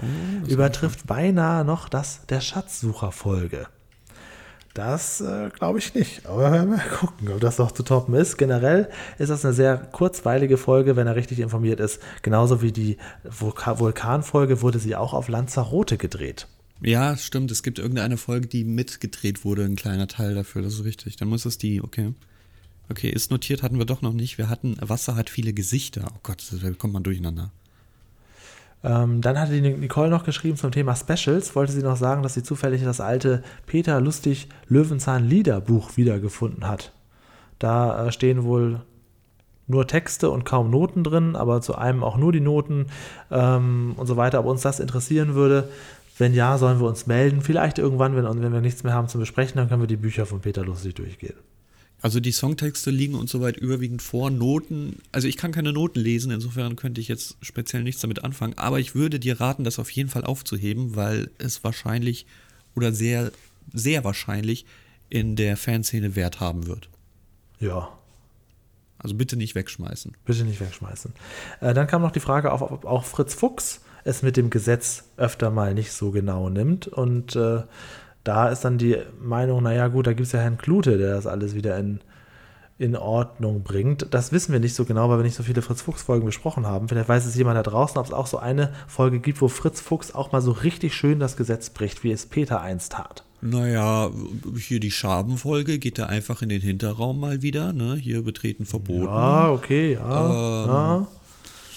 übertrifft beinahe noch das der Schatzsucher-Folge. Das äh, glaube ich nicht. Aber mal gucken, ob das noch zu toppen ist. Generell ist das eine sehr kurzweilige Folge, wenn er richtig informiert ist. Genauso wie die Vulka Vulkanfolge wurde sie auch auf Lanzarote gedreht. Ja, stimmt. Es gibt irgendeine Folge, die mitgedreht wurde, ein kleiner Teil dafür. Das ist richtig. Dann muss es die, okay. Okay, ist notiert, hatten wir doch noch nicht. Wir hatten, Wasser hat viele Gesichter. Oh Gott, da kommt man durcheinander. Ähm, dann hatte die Nicole noch geschrieben zum Thema Specials. Wollte sie noch sagen, dass sie zufällig das alte Peter Lustig Löwenzahn Liederbuch wiedergefunden hat. Da äh, stehen wohl nur Texte und kaum Noten drin, aber zu einem auch nur die Noten ähm, und so weiter. Ob uns das interessieren würde, wenn ja, sollen wir uns melden. Vielleicht irgendwann, wenn, wenn wir nichts mehr haben zu besprechen, dann können wir die Bücher von Peter Lustig durchgehen. Also die Songtexte liegen uns soweit überwiegend vor. Noten, also ich kann keine Noten lesen, insofern könnte ich jetzt speziell nichts damit anfangen. Aber ich würde dir raten, das auf jeden Fall aufzuheben, weil es wahrscheinlich oder sehr, sehr wahrscheinlich in der Fanszene Wert haben wird. Ja, Also bitte nicht wegschmeißen. Bitte nicht wegschmeißen. Äh, dann kam noch die Frage auf, ob auch Fritz Fuchs es mit dem Gesetz öfter mal nicht so genau nimmt. Und äh, da ist dann die Meinung, naja gut, da gibt es ja Herrn Klute, der das alles wieder in, in Ordnung bringt. Das wissen wir nicht so genau, weil wir nicht so viele Fritz Fuchs-Folgen besprochen haben. Vielleicht weiß es jemand da draußen, ob es auch so eine Folge gibt, wo Fritz Fuchs auch mal so richtig schön das Gesetz bricht, wie es Peter einst tat. Naja, hier die Schabenfolge geht da einfach in den Hinterraum mal wieder, ne? Hier betreten verboten. Ja, okay, ja. Ähm, ja.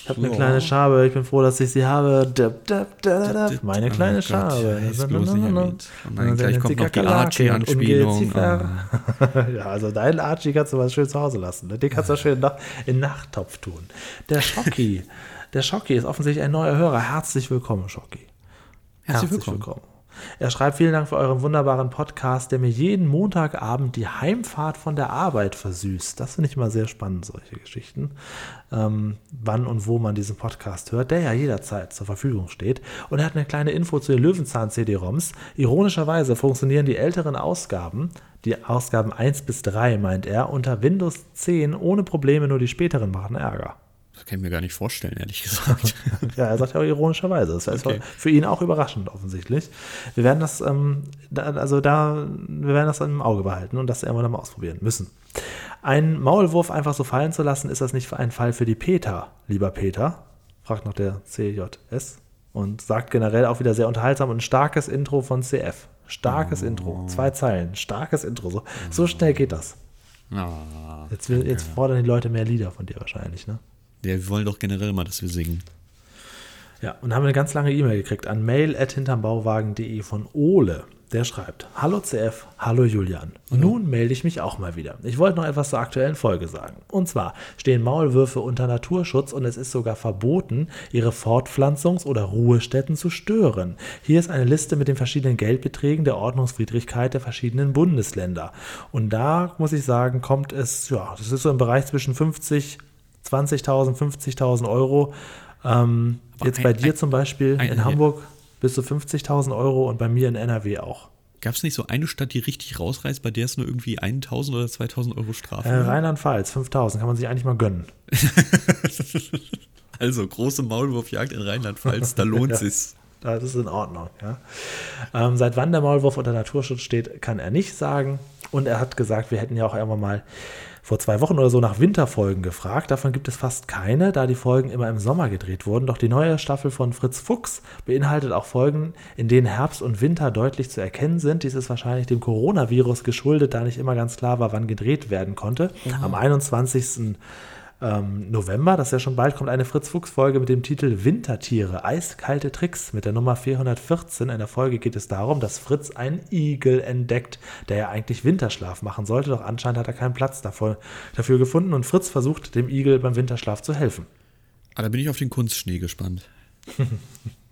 Ich habe eine ja. kleine Schabe, ich bin froh, dass ich sie habe. Dab, dab, dab, dab. Meine Oh kleine Gott, Schabe. jetzt bloß nicht erwähnt. Oh nein, Und gleich dann kommt noch die Archie-Anspielung. Ungeziefer. ja, also deinen Archie kannst du was schön zu Hause lassen. ne? Den kannst du schön in Nachttopf tun. Der Schocki. der Schocki ist offensichtlich ein neuer Hörer. Herzlich willkommen, Schocki. Herzlich willkommen. Er schreibt, vielen Dank für euren wunderbaren Podcast, der mir jeden Montagabend die Heimfahrt von der Arbeit versüßt. Das finde ich immer sehr spannend, solche Geschichten. Ähm, wann und wo man diesen Podcast hört, der ja jederzeit zur Verfügung steht. Und er hat eine kleine Info zu den Löwenzahn-CD-ROMs. Ironischerweise funktionieren die älteren Ausgaben, die Ausgaben 1 bis 3, meint er, unter Windows 10 ohne Probleme, nur die späteren machen Ärger. Das kann ich mir gar nicht vorstellen, ehrlich gesagt. Ja, er sagt ja auch ironischerweise. Das ist Okay. für ihn auch überraschend offensichtlich. Wir werden das, ähm, da, also da, wir werden das im Auge behalten und das irgendwann mal ausprobieren müssen. Einen Maulwurf einfach so fallen zu lassen, ist das nicht ein Fall für die Peter, lieber Peter? Fragt noch der CJS und sagt generell auch wieder sehr unterhaltsam und ein starkes Intro von CF. Starkes Intro, zwei Zeilen, starkes Intro. So, so schnell geht das. ah, Jetzt, will, jetzt fordern die Leute mehr Lieder von dir wahrscheinlich, ne? Wir wollen doch generell mal, dass wir singen. Ja, und haben eine ganz lange E-Mail gekriegt an mail.hintermbauwagen.de von Ole. Der schreibt: Hallo CF, hallo Julian. Nun melde ich mich auch mal wieder. Ich wollte noch etwas zur aktuellen Folge sagen. Und zwar stehen Maulwürfe unter Naturschutz und es ist sogar verboten, ihre Fortpflanzungs- oder Ruhestätten zu stören. Hier ist eine Liste mit den verschiedenen Geldbeträgen der Ordnungswidrigkeit der verschiedenen Bundesländer. Und da muss ich sagen, kommt es, ja, das ist so im Bereich zwischen 50, 20.000, 50.000 Euro. Ähm, jetzt ein- bei dir ein- zum Beispiel ein- in Hamburg bis zu 50.000 Euro und bei mir in NRW auch. Gab es nicht so eine Stadt, die richtig rausreißt, bei der es nur irgendwie 1000 oder 2000 Euro Strafe Äh? Rheinland-Pfalz, 5.000, kann man sich eigentlich mal gönnen. Also, große Maulwurfjagd in Rheinland-Pfalz, da lohnt Ja. sich's. Das ist in Ordnung, ja. Ähm, seit wann der Maulwurf unter Naturschutz steht, kann er nicht sagen. Und er hat gesagt, wir hätten ja auch irgendwann mal vor zwei Wochen oder so nach Winterfolgen gefragt. Davon gibt es fast keine, da die Folgen immer im Sommer gedreht wurden. Doch die neue Staffel von Fritz Fuchs beinhaltet auch Folgen, in denen Herbst und Winter deutlich zu erkennen sind. Dies ist wahrscheinlich dem Coronavirus geschuldet, da nicht immer ganz klar war, wann gedreht werden konnte. Am 21 ähm, November, das ist ja schon bald, kommt eine Fritz-Fuchs-Folge mit dem Titel Wintertiere, eiskalte Tricks mit der Nummer 414. In der Folge geht es darum, dass Fritz einen Igel entdeckt, der ja eigentlich Winterschlaf machen sollte, doch anscheinend hat er keinen Platz davor, dafür gefunden und Fritz versucht, dem Igel beim Winterschlaf zu helfen. Ah, da bin ich auf den Kunstschnee gespannt.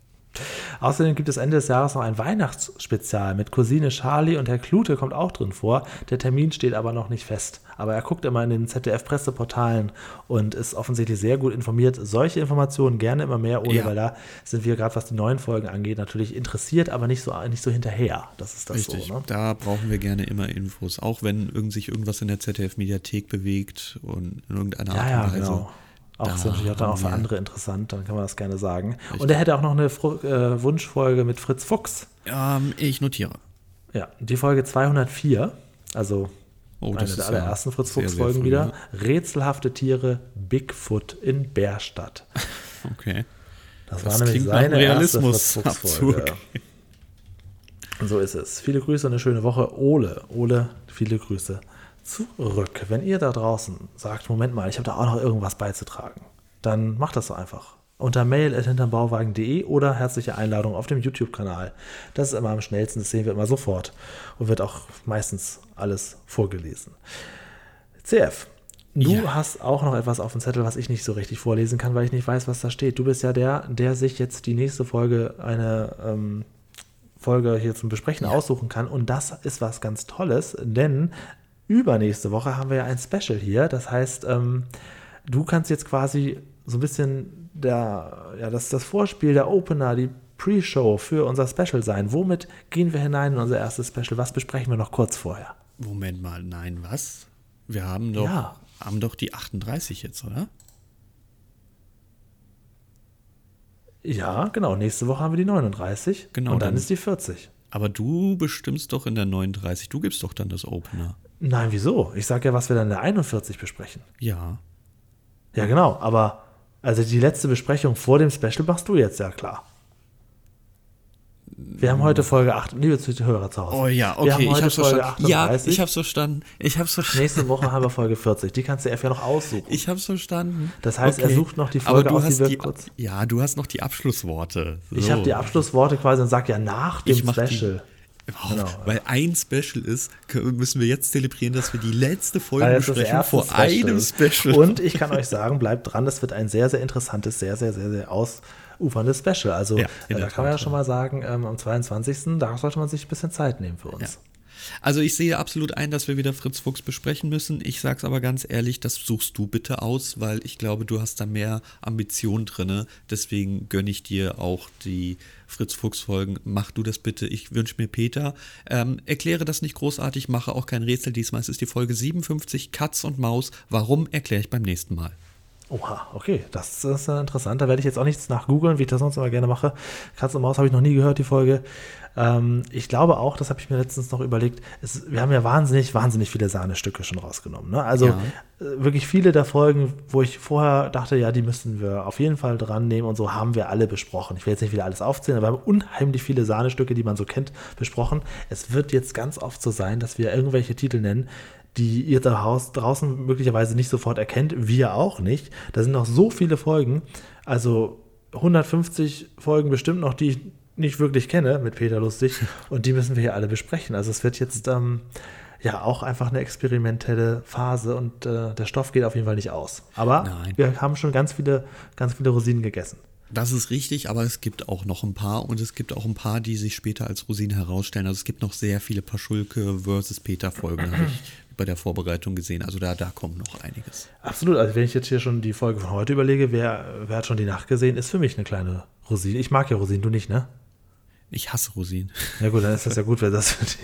Außerdem gibt es Ende des Jahres noch ein Weihnachtsspezial mit Cousine Charlie und Herr Klute kommt auch drin vor. Der Termin steht aber noch nicht fest. Aber er guckt immer in den ZDF-Presseportalen und ist offensichtlich sehr gut informiert. Solche Informationen gerne immer mehr, ohne, Ja. weil da sind wir gerade, was die neuen Folgen angeht, natürlich interessiert, aber nicht so, nicht so hinterher. Das ist das Richtig, so. Ne? da brauchen wir gerne immer Infos. Auch wenn irgend sich irgendwas in der ZDF-Mediathek bewegt und in irgendeiner Ja, Art ja, und Weise. genau. Auch Da natürlich auch auch für andere interessant, dann kann man das gerne sagen. Und er hätte auch noch eine Fru äh, Wunschfolge mit Fritz Fuchs. Ähm, ich notiere. Ja, die Folge 204, also Oh, eine der allerersten ja Fritz sehr, Fuchs sehr Folgen früh, wieder. Rätselhafte Tiere, Bigfoot in Bärstadt. Okay. Das, Das war nämlich seine erste Realismus- Fritz Fuchs Folge. Abzug. Und so ist es. Viele Grüße und eine schöne Woche. Ole, Ole, viele Grüße zurück. Wenn ihr da draußen sagt, Moment mal, ich habe da auch noch irgendwas beizutragen, dann macht das doch einfach. Unter mail.hintermbauwagen.de oder herzliche Einladung auf dem YouTube-Kanal. Das ist immer am schnellsten, das sehen wir immer sofort und wird auch meistens alles vorgelesen. CF, du Ja. hast auch noch etwas auf dem Zettel, was ich nicht so richtig vorlesen kann, weil ich nicht weiß, was da steht. Du bist ja der, der sich jetzt die nächste Folge eine ähm, Folge hier zum Besprechen aussuchen kann. Und das ist was ganz Tolles, denn übernächste Woche haben wir ja ein Special hier. Das heißt, ähm, du kannst jetzt quasi so ein bisschen der, ja, das, das Vorspiel, der Opener, die Pre-Show für unser Special sein. Womit gehen wir hinein in unser erstes Special? Was besprechen wir noch kurz vorher? Moment mal, nein, was? Wir haben doch, Ja. haben doch die 38 jetzt, oder? Ja, genau. Nächste Woche haben wir die 39. Genau, Und dann dann- ist die 40. Aber du bestimmst doch in der 39. Du gibst doch dann das Opener. Nein, wieso? Ich sage ja, was wir dann in der 41 besprechen. Ja. Ja, genau. Aber also die letzte Besprechung vor dem Special machst du jetzt, ja klar. Wir haben heute Folge 8, liebe Zuhörer zu Hause. Oh ja, Wir haben okay, ich heute hab's Folge verstanden. Ja, 38. ich hab's verstanden. Ich hab's verstanden. Nächste Woche haben wir Folge 40. Die kannst du F ja noch aussuchen. Ich hab's verstanden. Das heißt, er sucht noch die Folge aus, die wir die, kurz- Ja, du hast noch die Abschlussworte. ich So. habe die Abschlussworte quasi und sag ja nach dem Ich die- Special. Oh, Genau. Weil ein Special ist, müssen wir jetzt zelebrieren, dass wir die letzte Folge besprechen vor einem Special. Und ich kann euch sagen, bleibt dran, das wird ein sehr, sehr interessantes, sehr, sehr, sehr, sehr ausuferndes Special. Also Ja, äh, da kann man ja Tat, schon mal sagen, ähm, am 22. da sollte man sich ein bisschen Zeit nehmen für uns. Ja. Also ich sehe absolut ein, dass wir wieder Fritz Fuchs besprechen müssen. Ich sag's aber ganz ehrlich, das suchst du bitte aus, weil ich glaube, du hast da mehr Ambition drinne. Deswegen gönne ich dir auch die Fritz Fuchs Folgen. Mach du das bitte. Ich wünsche mir Peter. Ähm, erkläre das nicht großartig, mache auch kein Rätsel. Diesmal es ist die Folge 57 Katz und Maus. Warum erkläre ich beim nächsten Mal? Oha, okay, das ist interessant. Da werde ich jetzt auch nichts nach googeln, wie ich das sonst immer gerne mache. Katz und Maus habe ich noch nie gehört, die Folge. Ähm, ich glaube auch, das habe ich mir letztens noch überlegt, es, wir haben ja wahnsinnig, wahnsinnig viele Sahnestücke schon rausgenommen. Ne? Also Ja. äh, wirklich viele der Folgen, wo ich vorher dachte, ja, die müssen wir auf jeden Fall dran nehmen und so haben wir alle besprochen. Ich will jetzt nicht wieder alles aufzählen, aber wir haben unheimlich viele Sahnestücke, die man so kennt, besprochen. Es wird jetzt ganz oft so sein, dass wir irgendwelche Titel nennen, die ihr da Haus draußen möglicherweise nicht sofort erkennt, wir auch nicht. Da sind noch so viele Folgen, also 150 Folgen bestimmt noch, die ich nicht wirklich kenne mit Peter Lustig und die müssen wir hier alle besprechen. Also es wird jetzt ähm, ja auch einfach eine experimentelle Phase und äh, der Stoff geht auf jeden Fall nicht aus. Aber Nein. wir haben schon ganz viele, ganz viele Rosinen gegessen. Das ist richtig, aber es gibt auch noch ein paar und es gibt auch ein paar, die sich später als Rosinen herausstellen. Also es gibt noch sehr viele Paschulke versus Peter Folgen, habe ich bei der Vorbereitung gesehen. Also da, da kommt noch einiges. Absolut. Also wenn ich jetzt hier schon die Folge von heute überlege, wer, wer hat schon die Nacht gesehen, ist für mich eine kleine Rosine. Ich mag ja Rosinen, du nicht, ne? Ich hasse Rosinen. Ja gut, dann ist das ja gut, wenn das für dich.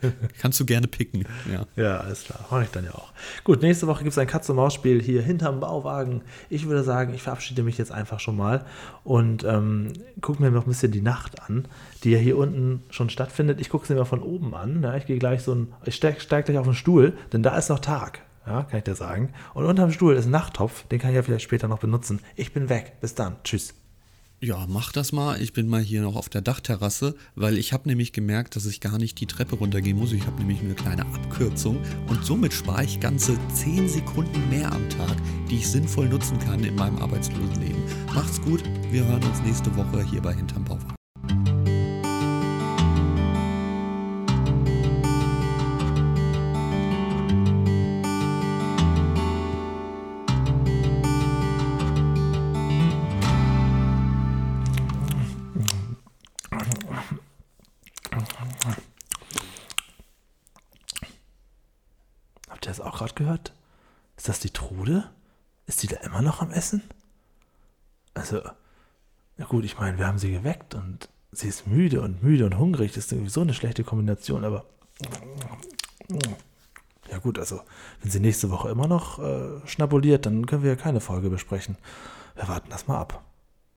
Kannst du gerne picken, ja. Ja, alles klar. Mache ich dann ja auch. Gut, nächste Woche gibt es ein Katz-und-Maus-Spiel hier hinterm Bauwagen. Ich würde sagen, ich verabschiede mich jetzt einfach schon mal und ähm, gucke mir noch ein bisschen die Nacht an, die ja hier unten schon stattfindet. Ich gucke sie mir von oben an. Ja, ich gehe gleich so ein, ich steige steig gleich auf den Stuhl, denn da ist noch Tag. Ja, kann ich dir sagen. Und unterm Stuhl ist ein Nachttopf, den kann ich ja vielleicht später noch benutzen. Ich bin weg. Bis dann. Tschüss. Ja, mach das mal. Ich bin mal hier noch auf der Dachterrasse, weil ich habe nämlich gemerkt, dass ich gar nicht die Treppe runtergehen muss. Ich habe nämlich eine kleine Abkürzung und somit spare ich ganze 10 Sekunden mehr am Tag, die ich sinnvoll nutzen kann in meinem arbeitslosen Leben. Macht's gut, wir hören uns nächste Woche hier bei Hinterm Bauwagen. Auch gerade gehört? Ist das die Trude? Ist die da immer noch am Essen? Also, na gut, ich meine, wir haben sie geweckt und sie ist müde und müde und hungrig. Das ist irgendwie so eine schlechte Kombination, aber. Ja, gut, also, wenn sie nächste Woche immer noch äh, schnabuliert, dann können wir ja keine Folge besprechen. Wir warten das mal ab.